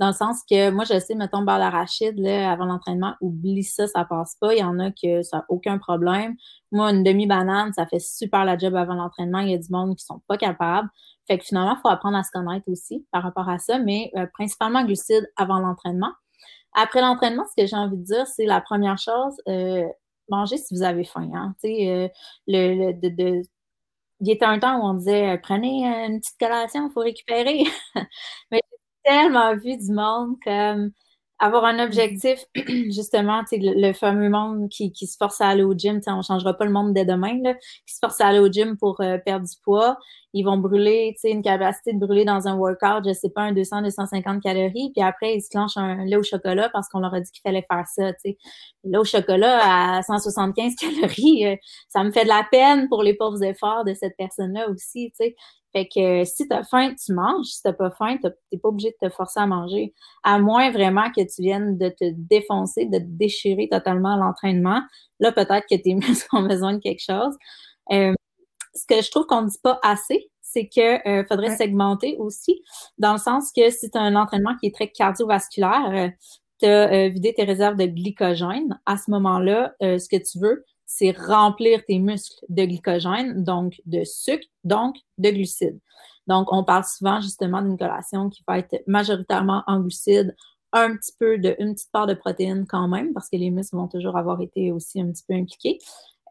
Dans le sens que moi, je sais, mettons, beurre d'arachide, là, avant l'entraînement, oublie ça, ça passe pas. Il y en a que ça n'a aucun problème. Moi, une demi-banane, ça fait super la job avant l'entraînement. Il y a du monde qui sont pas capables. Fait que finalement, il faut apprendre à se connaître aussi par rapport à ça, mais euh, principalement glucides avant l'entraînement. Après l'entraînement, ce que j'ai envie de dire, c'est la première chose, euh, manger si vous avez faim. Hein. Euh, le, de, de il y était un temps où on disait prenez une petite collation, il faut récupérer. tellement vu du monde comme avoir un objectif, justement, le, le fameux monde qui, qui se force à aller au gym, on ne changera pas le monde dès demain, là, qui se force à aller au gym pour euh, perdre du poids. Ils vont brûler, une capacité de brûler dans un workout, je sais pas, un 200, 250 calories, puis après, ils se clenchent un lait au chocolat parce qu'on leur a dit qu'il fallait faire ça, tu lait au chocolat à 175 calories, euh, ça me fait de la peine pour les pauvres efforts de cette personne-là aussi, tu sais. Fait que si tu as faim, tu manges. Si tu pas faim, tu n'es pas obligé de te forcer à manger. À moins vraiment que tu viennes de te défoncer, de te déchirer totalement à l'entraînement. Là, peut-être que tes muscles ont besoin de quelque chose. Euh, ce que je trouve qu'on ne dit pas assez, c'est qu'il euh, faudrait segmenter aussi, dans le sens que si tu as un entraînement qui est très cardiovasculaire, euh, tu as vidé tes réserves de glycogène. À ce moment-là, ce que tu veux, c'est remplir tes muscles de glycogène, donc de sucre, donc de glucides. Donc, on parle souvent justement d'une collation qui va être majoritairement en glucides, un petit peu de, une petite part de protéines quand même, parce que les muscles vont toujours avoir été aussi un petit peu impliqués.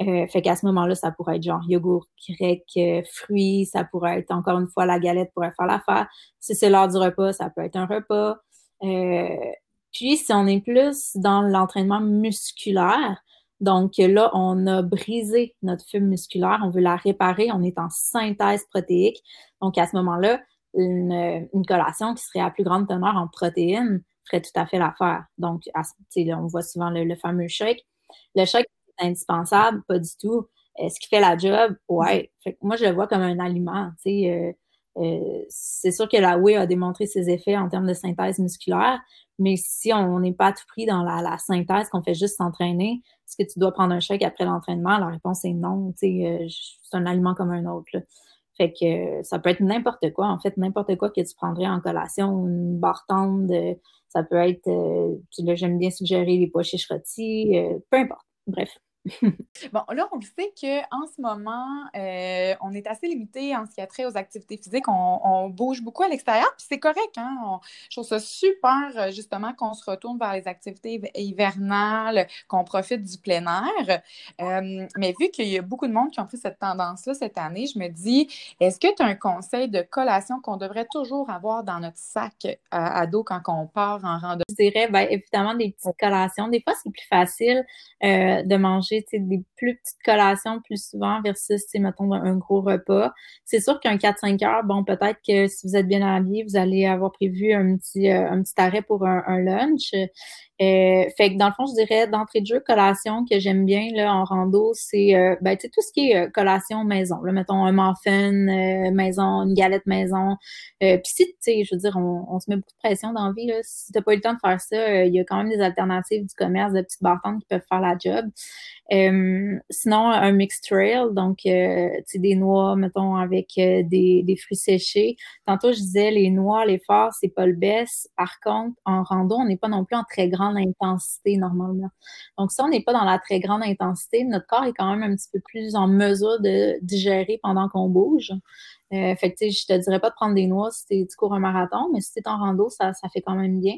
Euh, fait qu'à ce moment-là, ça pourrait être genre yogourt grec, euh, fruits, ça pourrait être encore une fois la galette pourrait faire l'affaire. Si c'est l'heure du repas, ça peut être un repas. Euh, puis, si on est plus dans l'entraînement musculaire, donc là, on a brisé notre fibre musculaire, on veut la réparer, on est en synthèse protéique. Donc à ce moment-là, une, collation qui serait à plus grande teneur en protéines ferait tout à fait l'affaire. Donc, on voit souvent le, fameux shake. Le shake est indispensable, pas du tout. Est-ce qu'il fait la job? Ouais. moi, je le vois comme un aliment. Euh, euh, c'est sûr que la whey a démontré ses effets en termes de synthèse musculaire, mais si on n'est pas à tout prix dans la, synthèse, qu'on fait juste s'entraîner, est-ce que tu dois prendre un chèque après l'entraînement? La réponse est non. Euh, c'est un aliment comme un autre. Fait que ça peut être n'importe quoi. En fait, n'importe quoi que tu prendrais en collation, une barre tendre, ça peut être, euh, j'aime bien suggérer les pois chiches euh, peu importe. Bref. bon, là, on sait qu'en ce moment, euh, on est assez limité en ce qui a trait aux activités physiques. On, bouge beaucoup à l'extérieur, puis c'est correct. Hein? je trouve ça super, euh, justement, qu'on se retourne vers les activités hivernales, qu'on profite du plein air. Euh, mais vu qu'il y a beaucoup de monde qui ont pris cette tendance-là cette année, je me dis, est-ce que tu as un conseil de collation qu'on devrait toujours avoir dans notre sac à, dos quand on part en randonnée? Je dirais, bien, évidemment, des petites collations. Des fois, c'est plus facile de manger des plus petites collations plus souvent versus, mettons, un gros repas. C'est sûr qu'un 4-5 heures, bon, peut-être que si vous êtes bien habillé, vous allez avoir prévu un petit, euh, un petit arrêt pour un, un lunch. Euh, fait que dans le fond, je dirais d'entrée de jeu, collation que j'aime bien là, en rando, c'est euh, ben, tout ce qui est euh, collation maison. Là, mettons un muffin euh, maison, une galette maison. Puis si, tu sais, je veux dire, on, on, se met beaucoup de pression dans la vie. Là. Si t'as pas eu le temps de faire ça, il y a quand même des alternatives du commerce de petites bartendes qui peuvent faire la job. sinon, un mixed trail, donc des noix, mettons, avec des, des fruits séchés. Tantôt, je disais les noix, les phares, c'est pas le best. Par contre, en rando, on n'est pas non plus en très grand intensité normalement. Donc, si on n'est pas dans la très grande intensité, notre corps est quand même un petit peu plus en mesure de digérer pendant qu'on bouge. Euh, fait que, je te dirais pas de prendre des noix si tu cours un marathon, mais si tu es en rando, ça fait quand même bien.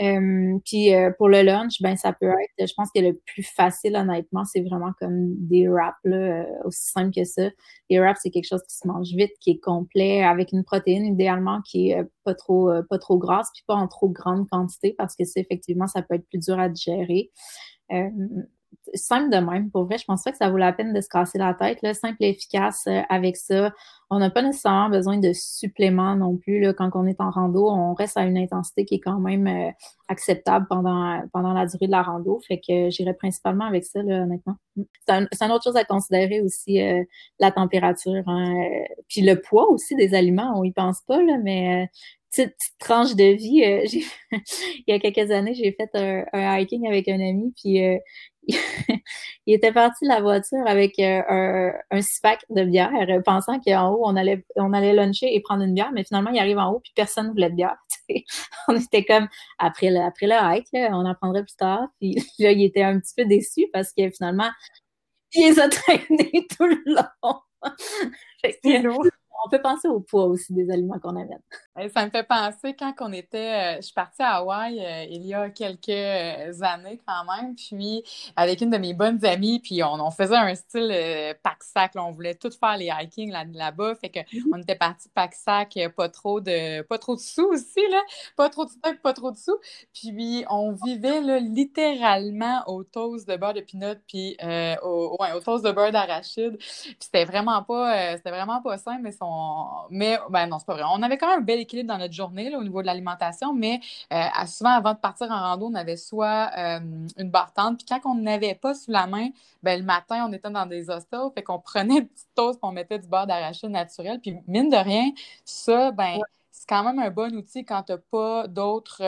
Euh, puis euh, pour le lunch, ben ça peut être, je pense que le plus facile, honnêtement, c'est vraiment comme des wraps, là, euh, aussi simple que ça. Les wraps, c'est quelque chose qui se mange vite, qui est complet, avec une protéine idéalement qui est pas trop, pas trop grasse, puis pas en trop grande quantité, parce que c'est effectivement, ça peut être plus dur à digérer simple de même. Pour vrai, je pense pas que ça vaut la peine de se casser la tête. Simple et efficace euh, avec ça. On n'a pas nécessairement besoin de suppléments non plus. Là. Quand on est en rando, on reste à une intensité qui est quand même euh, acceptable pendant, pendant la durée de la rando. Fait que j'irai principalement avec ça, là, honnêtement. C'est un, une autre chose à considérer aussi, euh, la température. Hein. Puis le poids aussi des aliments, on y pense pas, là, mais petite, tranche de vie. il y a quelques années, j'ai fait un, hiking avec un ami, puis il était parti de la voiture avec euh, un, un six de bière, pensant qu'en haut, on allait, on allait luncher et prendre une bière, mais finalement, il arrive en haut, puis personne ne voulait de bière. on était comme, après le, après le hike, on en prendrait plus tard. Puis là, il était un petit peu déçu parce que finalement, il les a traînés tout le long. fait on peut penser au poids aussi des aliments qu'on amène. Ça me fait penser quand on était, euh, je suis partie à Hawaï euh, il y a quelques euh, années quand même, puis avec une de mes bonnes amies, puis on, faisait un style pack-sac, on voulait tout faire les hiking là-bas, fait qu'on mm-hmm. était parti pack-sac, pas trop de pas trop de sous aussi, là, pas trop de stock, pas trop de sous, puis on vivait là, littéralement au toast de beurre de pinot, puis au, au toast de beurre d'arachide, puis c'était vraiment pas, c'était vraiment pas simple, mais son mais, ben non, c'est pas vrai. On avait quand même un bel équilibre dans notre journée au niveau de l'alimentation, mais euh, souvent, avant de partir en rando, on avait soit euh, une bartende, puis quand on n'avait pas sous la main, ben, le matin, on était dans des hostels, fait qu'on prenait une petite toast, on mettait du beurre d'arachide naturel, puis mine de rien, ça, ben, c'est quand même un bon outil quand tu n'as pas d'autres.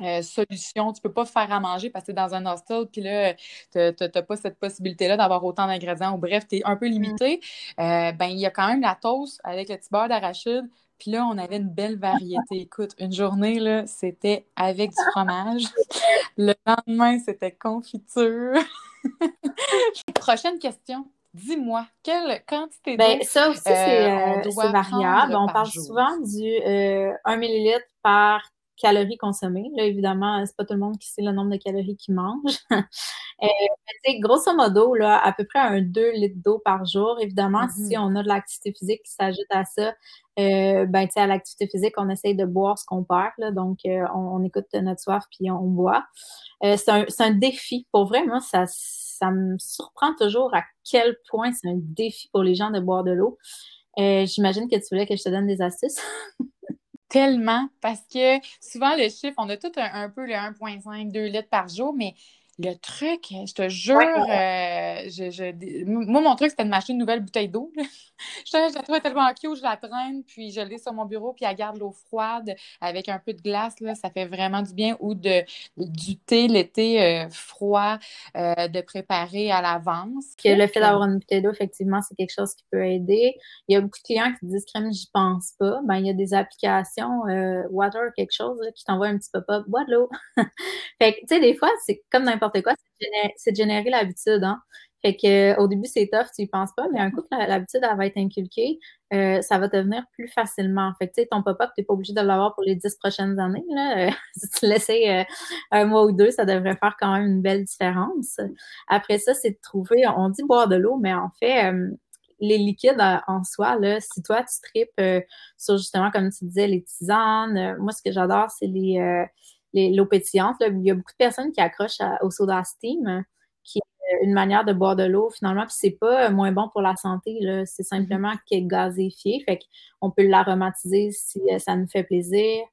Euh, euh, solution. Tu peux pas faire à manger parce que tu es dans un hostel, puis là, tu n'as pas cette possibilité-là d'avoir autant d'ingrédients. Ou bref, tu es un peu mm. limité. Euh, ben, il y a quand même la toast avec le petit beurre d'arachide. Puis là, on avait une belle variété. Écoute, une journée, là, c'était avec du fromage. Le lendemain, c'était confiture. Prochaine question. Dis-moi, quelle quantité ben, Ça aussi, c'est euh, variable. On parle souvent du 1 ml par calories consommées. Là, évidemment, c'est pas tout le monde qui sait le nombre de calories qu'il mange. euh, grosso modo, là, à peu près un 2 litres d'eau par jour. Évidemment, si mm-hmm. on a de l'activité physique qui s'ajoute à ça, euh, ben, à l'activité physique, on essaye de boire ce qu'on perd. Là, donc, euh, on, écoute notre soif puis on, boit. Euh, c'est un, un, défi. Pour vrai, moi, ça, ça me surprend toujours à quel point c'est un défi pour les gens de boire de l'eau. Euh, j'imagine que tu voulais que je te donne des astuces. Tellement, parce que souvent, le chiffre, on a tout un, peu le 1,5, 2 litres par jour, mais le truc, je te jure, euh, je, moi, mon truc, c'était de m'acheter une nouvelle bouteille d'eau. je, la trouvais tellement cute, je la traîne, puis je l'ai sur mon bureau, puis elle garde l'eau froide avec un peu de glace, là, ça fait vraiment du bien. Ou de, du thé, l'été euh, froid, euh, de préparer à l'avance. Le fait d'avoir une bouteille d'eau, effectivement, c'est quelque chose qui peut aider. Il y a beaucoup de clients qui disent crème, j'y pense pas. Ben, il y a des applications, Water, quelque chose, qui t'envoient un petit pop-up, bois de l'eau. fait que, tu sais, des fois, c'est comme n'importe quoi, c'est de générer, l'habitude. Hein? Fait que au début, c'est tough, tu y penses pas, mais un coup que l'habitude va être inculquée, euh, ça va devenir plus facilement. Fait que tu sais, ton pop-up, tu n'es pas obligé de l'avoir pour les dix prochaines années. Là. si tu laissais euh, un mois ou deux, ça devrait faire quand même une belle différence. Après ça, c'est de trouver, on dit boire de l'eau, mais en fait, euh, les liquides en soi, là, si toi, tu tripes sur justement, comme tu disais, les tisanes, moi, ce que j'adore, c'est les l'eau pétillante. Il y a beaucoup de personnes qui accrochent au soda steam une manière de boire de l'eau finalement, puis c'est pas moins bon pour la santé, c'est simplement mm-hmm. qu'elle est gazéfiée, fait qu'on peut l'aromatiser si euh, ça nous fait plaisir.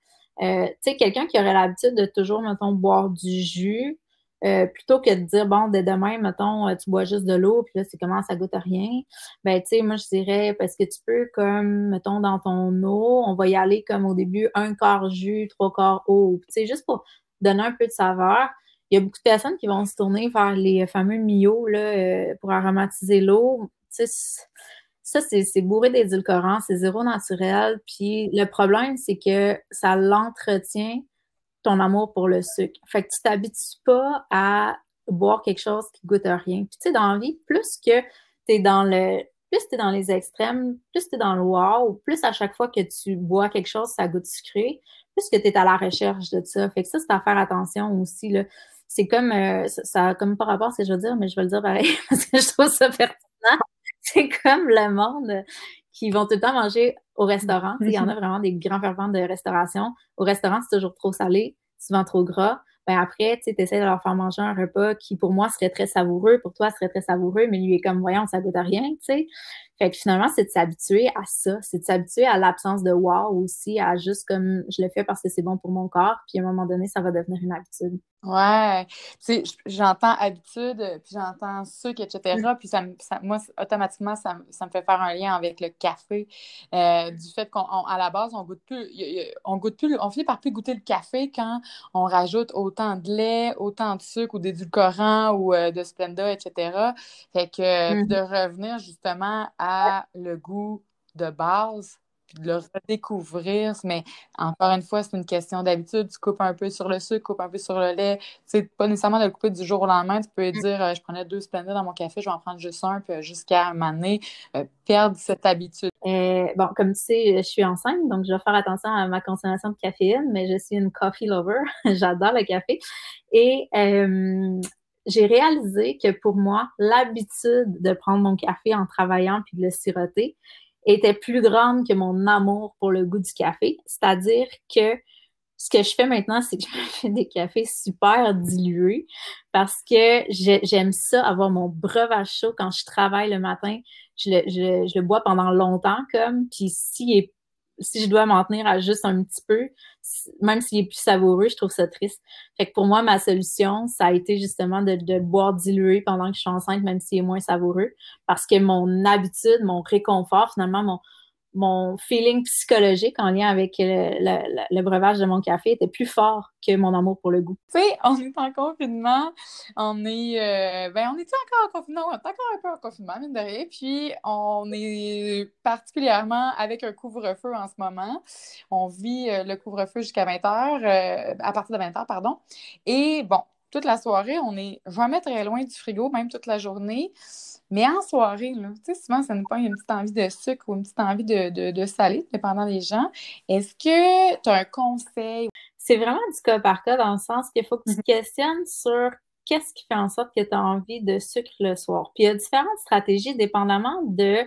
Euh, tu sais, quelqu'un qui aurait l'habitude de toujours, mettons, boire du jus, euh, plutôt que de dire, bon, dès demain, mettons, tu bois juste de l'eau, puis là, c'est comment ça goûte à rien. Ben, tu sais, moi, je dirais, parce que tu peux, comme, mettons, dans ton eau, on va y aller comme au début, un quart jus, trois quarts eau. Tu sais, juste pour donner un peu de saveur il y a beaucoup de personnes qui vont se tourner vers les fameux Mio là, euh, pour aromatiser l'eau. Ça, c'est bourré d'édulcorants, c'est zéro naturel. Puis le problème, c'est que ça l'entretient ton amour pour le sucre. Fait que tu t'habitues pas à boire quelque chose qui goûte à rien. Puis tu sais, dans la vie, plus que tu es dans le plus tu es dans les extrêmes, plus tu es dans le wow, plus à chaque fois que tu bois quelque chose, ça goûte sucré, plus que tu es à la recherche de ça. Fait que ça, c'est à faire attention aussi. Là c'est comme, euh, ça, comme pas rapport à ce que je veux dire, mais je vais le dire pareil parce que je trouve ça pertinent. C'est comme le monde qui vont tout le temps manger au restaurant. Il y en a vraiment des grands fervents de restauration. Au restaurant, c'est toujours trop salé, souvent trop gras. Ben après, tu essaies de leur faire manger un repas qui, pour moi, serait très savoureux, pour toi, serait très savoureux, mais lui est comme, voyons, ça goûte à rien, tu sais. Fait que finalement, c'est de s'habituer à ça. C'est de s'habituer à l'absence de wow aussi, à juste comme, je le fais parce que c'est bon pour mon corps, puis à un moment donné, ça va devenir une habitude. Ouais, tu sais, j'entends habitude, puis j'entends sucre, etc. Puis ça, moi, automatiquement, ça, me fait faire un lien avec le café. Euh, du fait qu'à la base, on goûte plus, on goûte plus, on finit par plus goûter le café quand on rajoute autant de lait, autant de sucre ou d'édulcorants ou euh, de Splenda, etc. Fait que mm-hmm. de revenir justement à le goût de base, puis de le redécouvrir. Mais encore une fois, c'est une question d'habitude. Tu coupes un peu sur le sucre, coupes un peu sur le lait. Tu sais, pas nécessairement de le couper du jour au lendemain. Tu peux mm. dire, euh, je prenais deux Splenda dans mon café, je vais en prendre juste un, puis jusqu'à un moment donné, euh, perdre cette habitude. Euh, bon, comme tu sais, je suis enceinte, donc je vais faire attention à ma consommation de caféine, mais je suis une coffee lover. J'adore le café. Et j'ai réalisé que pour moi, l'habitude de prendre mon café en travaillant puis de le siroter, était plus grande que mon amour pour le goût du café. C'est-à-dire que ce que je fais maintenant, c'est que je fais des cafés super dilués parce que j'aime ça, avoir mon breuvage chaud quand je travaille le matin. Je le, bois pendant longtemps comme, puis s'il si je dois m'en tenir à juste un petit peu, même s'il est plus savoureux, je trouve ça triste. Fait que pour moi, ma solution, ça a été justement de, de boire dilué pendant que je suis enceinte, même s'il est moins savoureux, parce que mon habitude, mon réconfort, finalement, mon, mon feeling psychologique en lien avec le, breuvage de mon café était plus fort que mon amour pour le goût. Tu sais, on est en confinement, on est, euh, ben on est encore en confinement, on est encore un peu en confinement, mine de rien, puis on est particulièrement avec un couvre-feu en ce moment. On vit euh, le couvre-feu jusqu'à 20h, euh, à partir de 20h, pardon. Et bon, toute la soirée, on est jamais très loin du frigo, même toute la journée. Mais en soirée, là, tu sais, souvent, ça nous prend une petite envie de sucre ou une petite envie de, de, de salé, dépendant des gens. Est-ce que tu as un conseil? C'est vraiment du cas par cas dans le sens qu'il faut que tu te mm-hmm. questionnes sur qu'est-ce qui fait en sorte que tu as envie de sucre le soir. Puis il y a différentes stratégies dépendamment de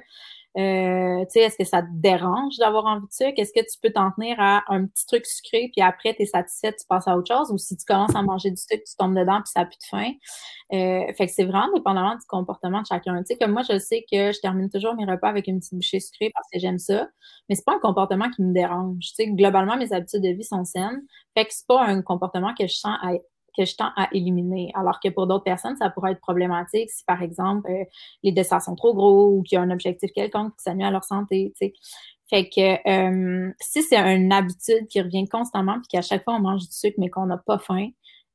euh, tu sais, est-ce que ça te dérange d'avoir envie de sucre? Est-ce que tu peux t'en tenir à un petit truc sucré, puis après, tu es satisfaite, tu passes à autre chose? Ou si tu commences à manger du sucre, tu tombes dedans, puis ça n'a plus de faim? Euh, fait que c'est vraiment dépendamment du comportement de chacun. Tu sais, comme moi, je sais que je termine toujours mes repas avec une petite bouchée sucrée parce que j'aime ça, mais c'est pas un comportement qui me dérange. Tu sais, globalement, mes habitudes de vie sont saines. Fait que c'est pas un comportement que je sens à que je tends à éliminer. Alors que pour d'autres personnes, ça pourrait être problématique si, par exemple, euh, les desserts sont trop gros ou qu'il y a un objectif quelconque qui s'amuse à leur santé. sais. Fait que euh, si c'est une habitude qui revient constamment puis qu'à chaque fois on mange du sucre mais qu'on n'a pas faim,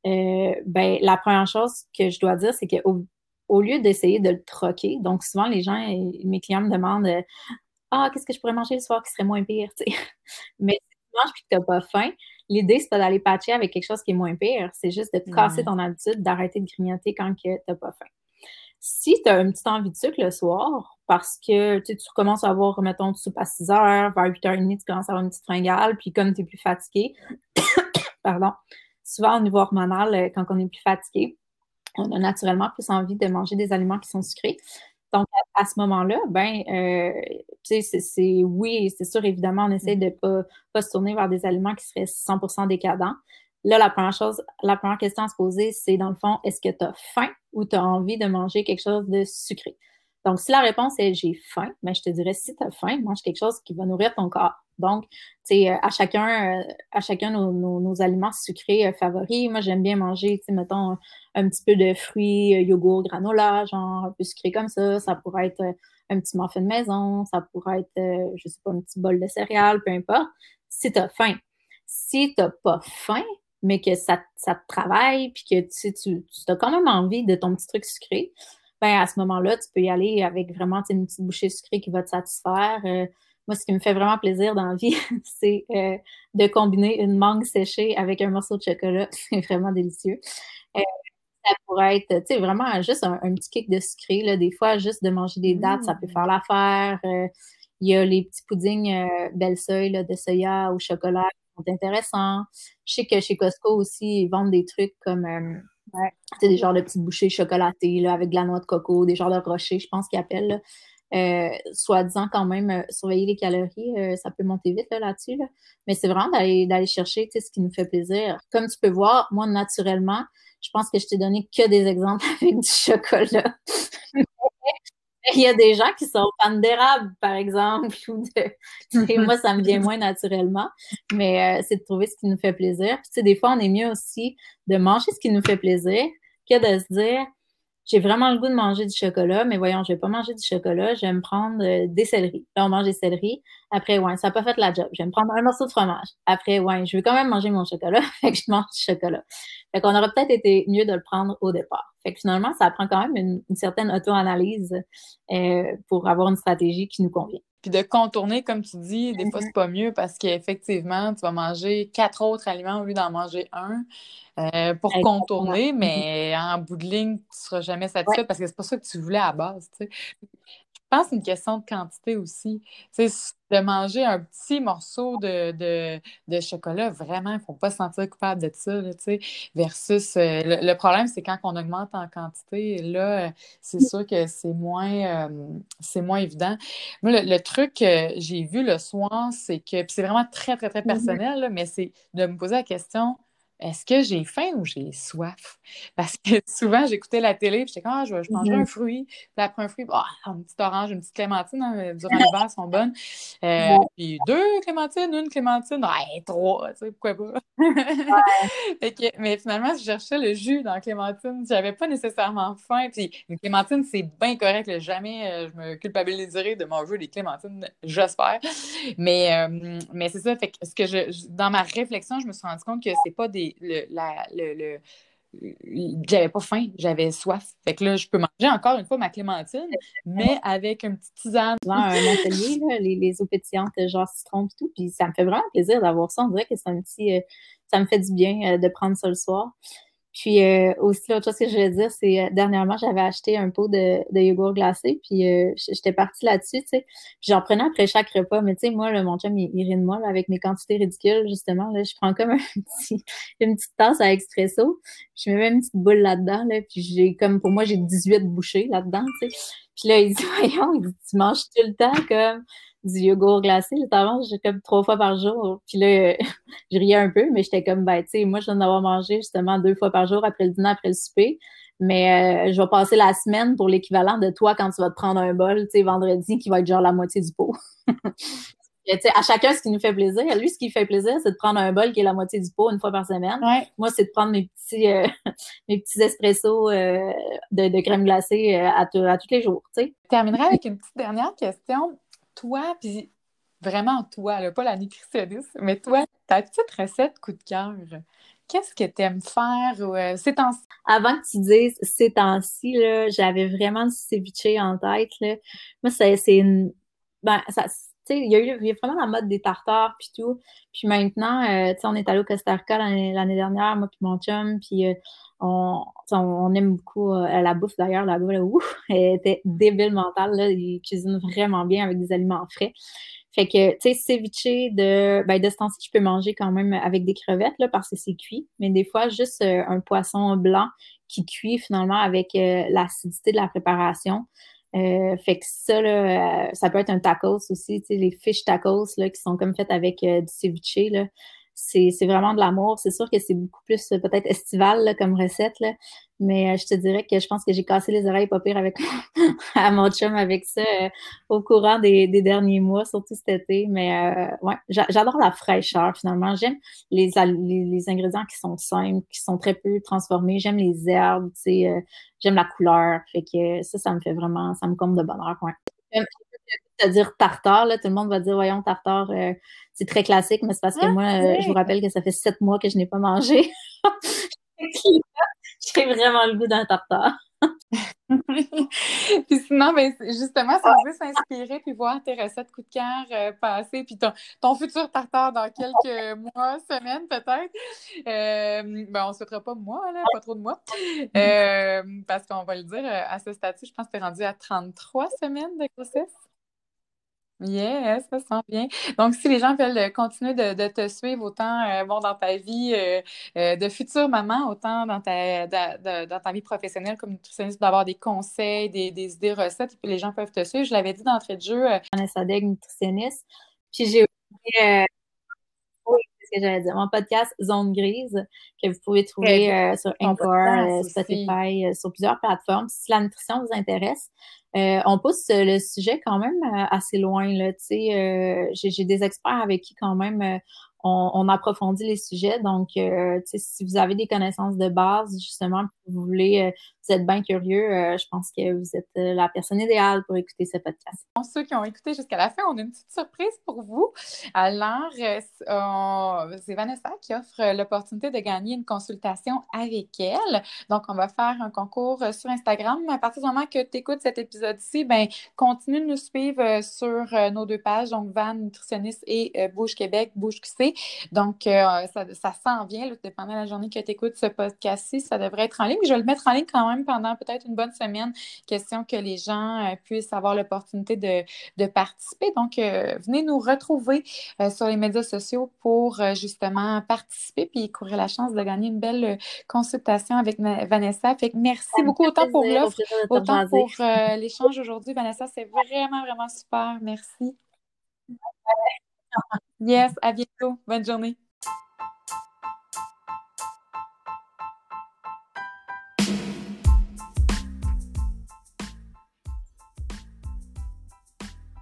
euh, ben la première chose que je dois dire, c'est qu'au au lieu d'essayer de le troquer, donc souvent les gens, mes clients me demandent Ah, qu'est-ce que je pourrais manger le soir qui serait moins pire? Mais si tu manges et que tu n'as pas faim, l'idée, c'est pas d'aller patcher avec quelque chose qui est moins pire, c'est juste de casser ton habitude, d'arrêter de grignoter quand tu n'as pas faim. Si tu as une petite envie de sucre le soir, parce que tu commences à avoir, mettons, tu soupes à 6 heures, vers 8h30, tu commences à avoir une petite fringale, puis comme tu es plus fatigué, pardon, souvent au niveau hormonal, euh, quand on est plus fatigué, on a naturellement plus envie de manger des aliments qui sont sucrés. Donc, à, ce moment-là, ben, euh, tu sais, c'est oui, c'est sûr, évidemment, on essaie de pas, pas se tourner vers des aliments qui seraient 100% décadents. Là, la première chose, la première question à se poser, c'est dans le fond, est-ce que tu as faim ou tu as envie de manger quelque chose de sucré? Donc, si la réponse est j'ai faim, ben, je te dirais, si tu as faim, mange quelque chose qui va nourrir ton corps. Donc, euh, à chacun, euh, à chacun nos, nos, aliments sucrés euh, favoris. Moi, j'aime bien manger, mettons, un, petit peu de fruits, yogourt, granola, genre un peu sucré comme ça. Ça pourrait être un petit muffin de maison, ça pourrait être, je sais pas, un petit bol de céréales, peu importe. Si tu as faim. Si tu n'as pas faim, mais que ça, ça te travaille, puis que tu, tu, as quand même envie de ton petit truc sucré, ben à ce moment-là, tu peux y aller avec vraiment une petite bouchée sucrée qui va te satisfaire. Moi, ce qui me fait vraiment plaisir dans la vie, c'est euh, de combiner une mangue séchée avec un morceau de chocolat. C'est vraiment délicieux. Euh, ça pourrait être, tu sais, vraiment juste un, petit kick de sucré. Là. Des fois, juste de manger des dates, ça peut mmh. faire l'affaire. Il y a les petits puddings belle seuil de soya au chocolat qui sont intéressants. Je sais que chez Costco aussi, ils vendent des trucs comme Ouais. des genres de petites bouchées chocolatées là, avec de la noix de coco, des genres de rochers, je pense qu'ils appellent. Euh, soit disant quand même euh, surveiller les calories, euh, ça peut monter vite là-dessus. Mais c'est vraiment d'aller chercher ce qui nous fait plaisir. Comme tu peux voir, moi, naturellement, je pense que je t'ai donné que des exemples avec du chocolat. Il y a des gens qui sont fans d'érable, par exemple, ou de... moi, ça me vient moins naturellement, mais euh, c'est de trouver ce qui nous fait plaisir. Puis, tu sais, des fois, on est mieux aussi de manger ce qui nous fait plaisir que de se dire, j'ai vraiment le goût de manger du chocolat, mais voyons, je vais pas manger du chocolat, je vais me prendre euh, des céleris. Là, on mange des céleris. Après, ouais, ça n'a pas fait la job. Je vais me prendre un morceau de fromage. Après, ouais, je veux quand même manger mon chocolat, fait que je mange du chocolat. Fait qu'on aurait peut-être été mieux de le prendre au départ. Fait que finalement, ça prend quand même une, certaine auto-analyse euh, pour avoir une stratégie qui nous convient. Puis de contourner, comme tu dis, des fois, mm-hmm. c'est pas mieux parce qu'effectivement, tu vas manger quatre autres aliments au lieu d'en manger un euh, pour contourner, mm-hmm. mais en bout de ligne, tu seras jamais satisfait parce que c'est pas ça que tu voulais à la base. Tu sais pense que c'est une question de quantité aussi. C'est de manger un petit morceau de, de, chocolat, vraiment, il ne faut pas se sentir coupable de ça, versus euh, le, problème, c'est quand on augmente en quantité, là, c'est sûr que c'est moins, euh, c'est moins évident. Moi, le, truc que j'ai vu le soir, c'est que, c'est vraiment très, très, très mm-hmm. personnel, mais c'est de me poser la question, est-ce que j'ai faim ou j'ai soif? Parce que souvent, j'écoutais la télé, puis j'étais comme, ah, je, je mangerai un mm-hmm. fruit. Puis après un fruit, oh, une petite orange, une petite clémentine, hein, durant l'hiver, sont bonnes. Euh, puis deux clémentines, une clémentine, ouais, trois, tu sais, pourquoi pas? mais finalement, je cherchais le jus dans la clémentine. J'avais pas nécessairement faim. Puis une clémentine, c'est bien correct. Jamais euh, je me culpabiliserai de manger des clémentines, j'espère. Mais, euh, mais c'est ça. Fait que, ce que je, dans ma réflexion, je me suis rendu compte que c'est pas des le, la, le, j'avais pas faim, j'avais soif. Fait que là, je peux manger encore une fois ma clémentine, mais avec un petit tisane. un atelier, les, les, eaux pétillantes, genre citron et tout. Puis ça me fait vraiment plaisir d'avoir ça. On dirait que c'est un petit. Euh, ça me fait du bien euh, de prendre ça le soir. Puis euh, aussi, l'autre chose que je voulais dire, c'est euh, dernièrement, j'avais acheté un pot de, de yogourt glacé, puis euh, j'étais partie là-dessus, tu sais. J'en prenais après chaque repas, mais tu sais, moi, le, mon chum, il, il rit de moi avec mes quantités ridicules, justement. Là, je prends comme un petit, une petite tasse à expresso, je mets même une petite boule là-dedans, là, puis j'ai comme, pour moi, j'ai 18 bouchées là-dedans, tu sais. Puis là, il dit, voyons, il dit, tu manges tout le temps comme du yogourt glacé. Avant, j'ai comme trois fois par jour. Puis là, je riais un peu, mais j'étais comme, ben, tu sais, moi, je viens d'en avoir mangé justement deux fois par jour après le dîner, après le souper. Mais euh, je vais passer la semaine pour l'équivalent de toi quand tu vas te prendre un bol, tu sais, vendredi, qui va être genre la moitié du pot. sais, à chacun ce qui nous fait plaisir. Lui, ce qui fait plaisir, c'est de prendre un bol qui est la moitié du pot une fois par semaine. Moi, c'est de prendre mes petits, euh, mes petits espressos euh, de, de, crème glacée à, à tous les jours. Tu sais. Je terminerai avec une petite dernière question toi, puis vraiment toi, pas la nutritionniste, mais toi, ta petite recette coup de cœur, qu'est-ce que tu aimes faire euh, ces temps-ci? Avant que tu dises ces temps-ci, j'avais vraiment du ceviche en tête. Là. Moi, c'est une. Ben, ça, sais, il y a eu vraiment la mode des tartares puis tout. Puis maintenant, euh, tu sais, on est allé au Costa Rica l'année dernière, moi puis mon chum, puis euh, on, aime beaucoup euh, la bouffe d'ailleurs, la bouffe, ouf, elle était débile mentale, là, ils cuisinent vraiment bien avec des aliments frais. Fait que, tu sais, ceviche de, ben, de ce temps-ci, je peux manger quand même avec des crevettes, là, parce que c'est cuit. Mais des fois, juste un poisson blanc qui cuit finalement avec l'acidité de la préparation. Euh, fait que ça, là, euh, ça peut être un tacos aussi, tu sais, les fish tacos là, qui sont comme faites avec euh, du ceviche. Là c'est vraiment de l'amour. C'est sûr que c'est beaucoup plus euh, peut-être estival comme recette, là. Mais euh, je te dirais que je pense que j'ai cassé les oreilles pas pire avec à mon chum avec ça euh, au courant des, des, derniers mois, surtout cet été. Mais ouais, j'adore la fraîcheur finalement. J'aime les, les, ingrédients qui sont simples, qui sont très peu transformés. J'aime les herbes, tu sais, j'aime la couleur. Fait que ça, ça me fait vraiment, ça me compte de bonheur. Ouais à dire tartare, là, tout le monde va dire, voyons, tartare, euh, c'est très classique, mais c'est parce que ah, moi, euh, je vous rappelle que ça fait sept mois que je n'ai pas mangé. J'ai vraiment le goût d'un tartare. puis sinon, ben, justement, si on veut s'inspirer puis voir tes recettes coup de cœur euh, passer, puis ton, futur tartare dans quelques mois, semaines peut-être, euh, ben, on ne souhaitera pas moi, là, pas trop de mois, euh, parce qu'on va le dire, à ce statut, je pense que tu es rendu à 33 semaines de grossesse. Yes, ça sent bien. Donc, si les gens veulent continuer de, te suivre autant euh, bon, dans ta vie euh, euh, de future maman, autant dans ta, dans ta vie professionnelle comme nutritionniste, d'avoir des conseils, des, des, idées recettes, et puis les gens peuvent te suivre. Je l'avais dit d'entrée de jeu. Nutritionniste. Puis j'ai aussi oui, ce que j'allais dire. Mon podcast Zone Grise, que vous pouvez trouver sur Encore, Spotify, sur plusieurs plateformes. Si la nutrition vous intéresse, euh, on pousse le sujet quand même euh, assez loin. Là, euh, j'ai des experts avec qui quand même on, approfondit les sujets. Donc, si vous avez des connaissances de base, justement, vous voulez vous êtes bien curieux, euh, je pense que vous êtes euh, la personne idéale pour écouter ce podcast. Pour ceux qui ont écouté jusqu'à la fin, on a une petite surprise pour vous. Alors, euh, c'est Vanessa qui offre l'opportunité de gagner une consultation avec elle. Donc, on va faire un concours sur Instagram. À partir du moment que tu écoutes cet épisode-ci, ben, continue de nous suivre sur nos deux pages, donc Van Nutritionniste et Bouche Québec, Bouche QC. Donc, ça, ça s'en vient, là, la journée que tu écoutes ce podcast-ci, ça devrait être en ligne. Je vais le mettre en ligne quand même pendant peut-être une bonne semaine, question que les gens euh, puissent avoir l'opportunité de, participer. Donc, euh, venez nous retrouver euh, sur les médias sociaux pour justement participer puis courir la chance de gagner une belle consultation avec Vanessa. Fait que merci beaucoup autant pour l'offre, autant pour l'échange aujourd'hui. Vanessa, c'est vraiment, vraiment super. Merci. Yes, à bientôt. Bonne journée.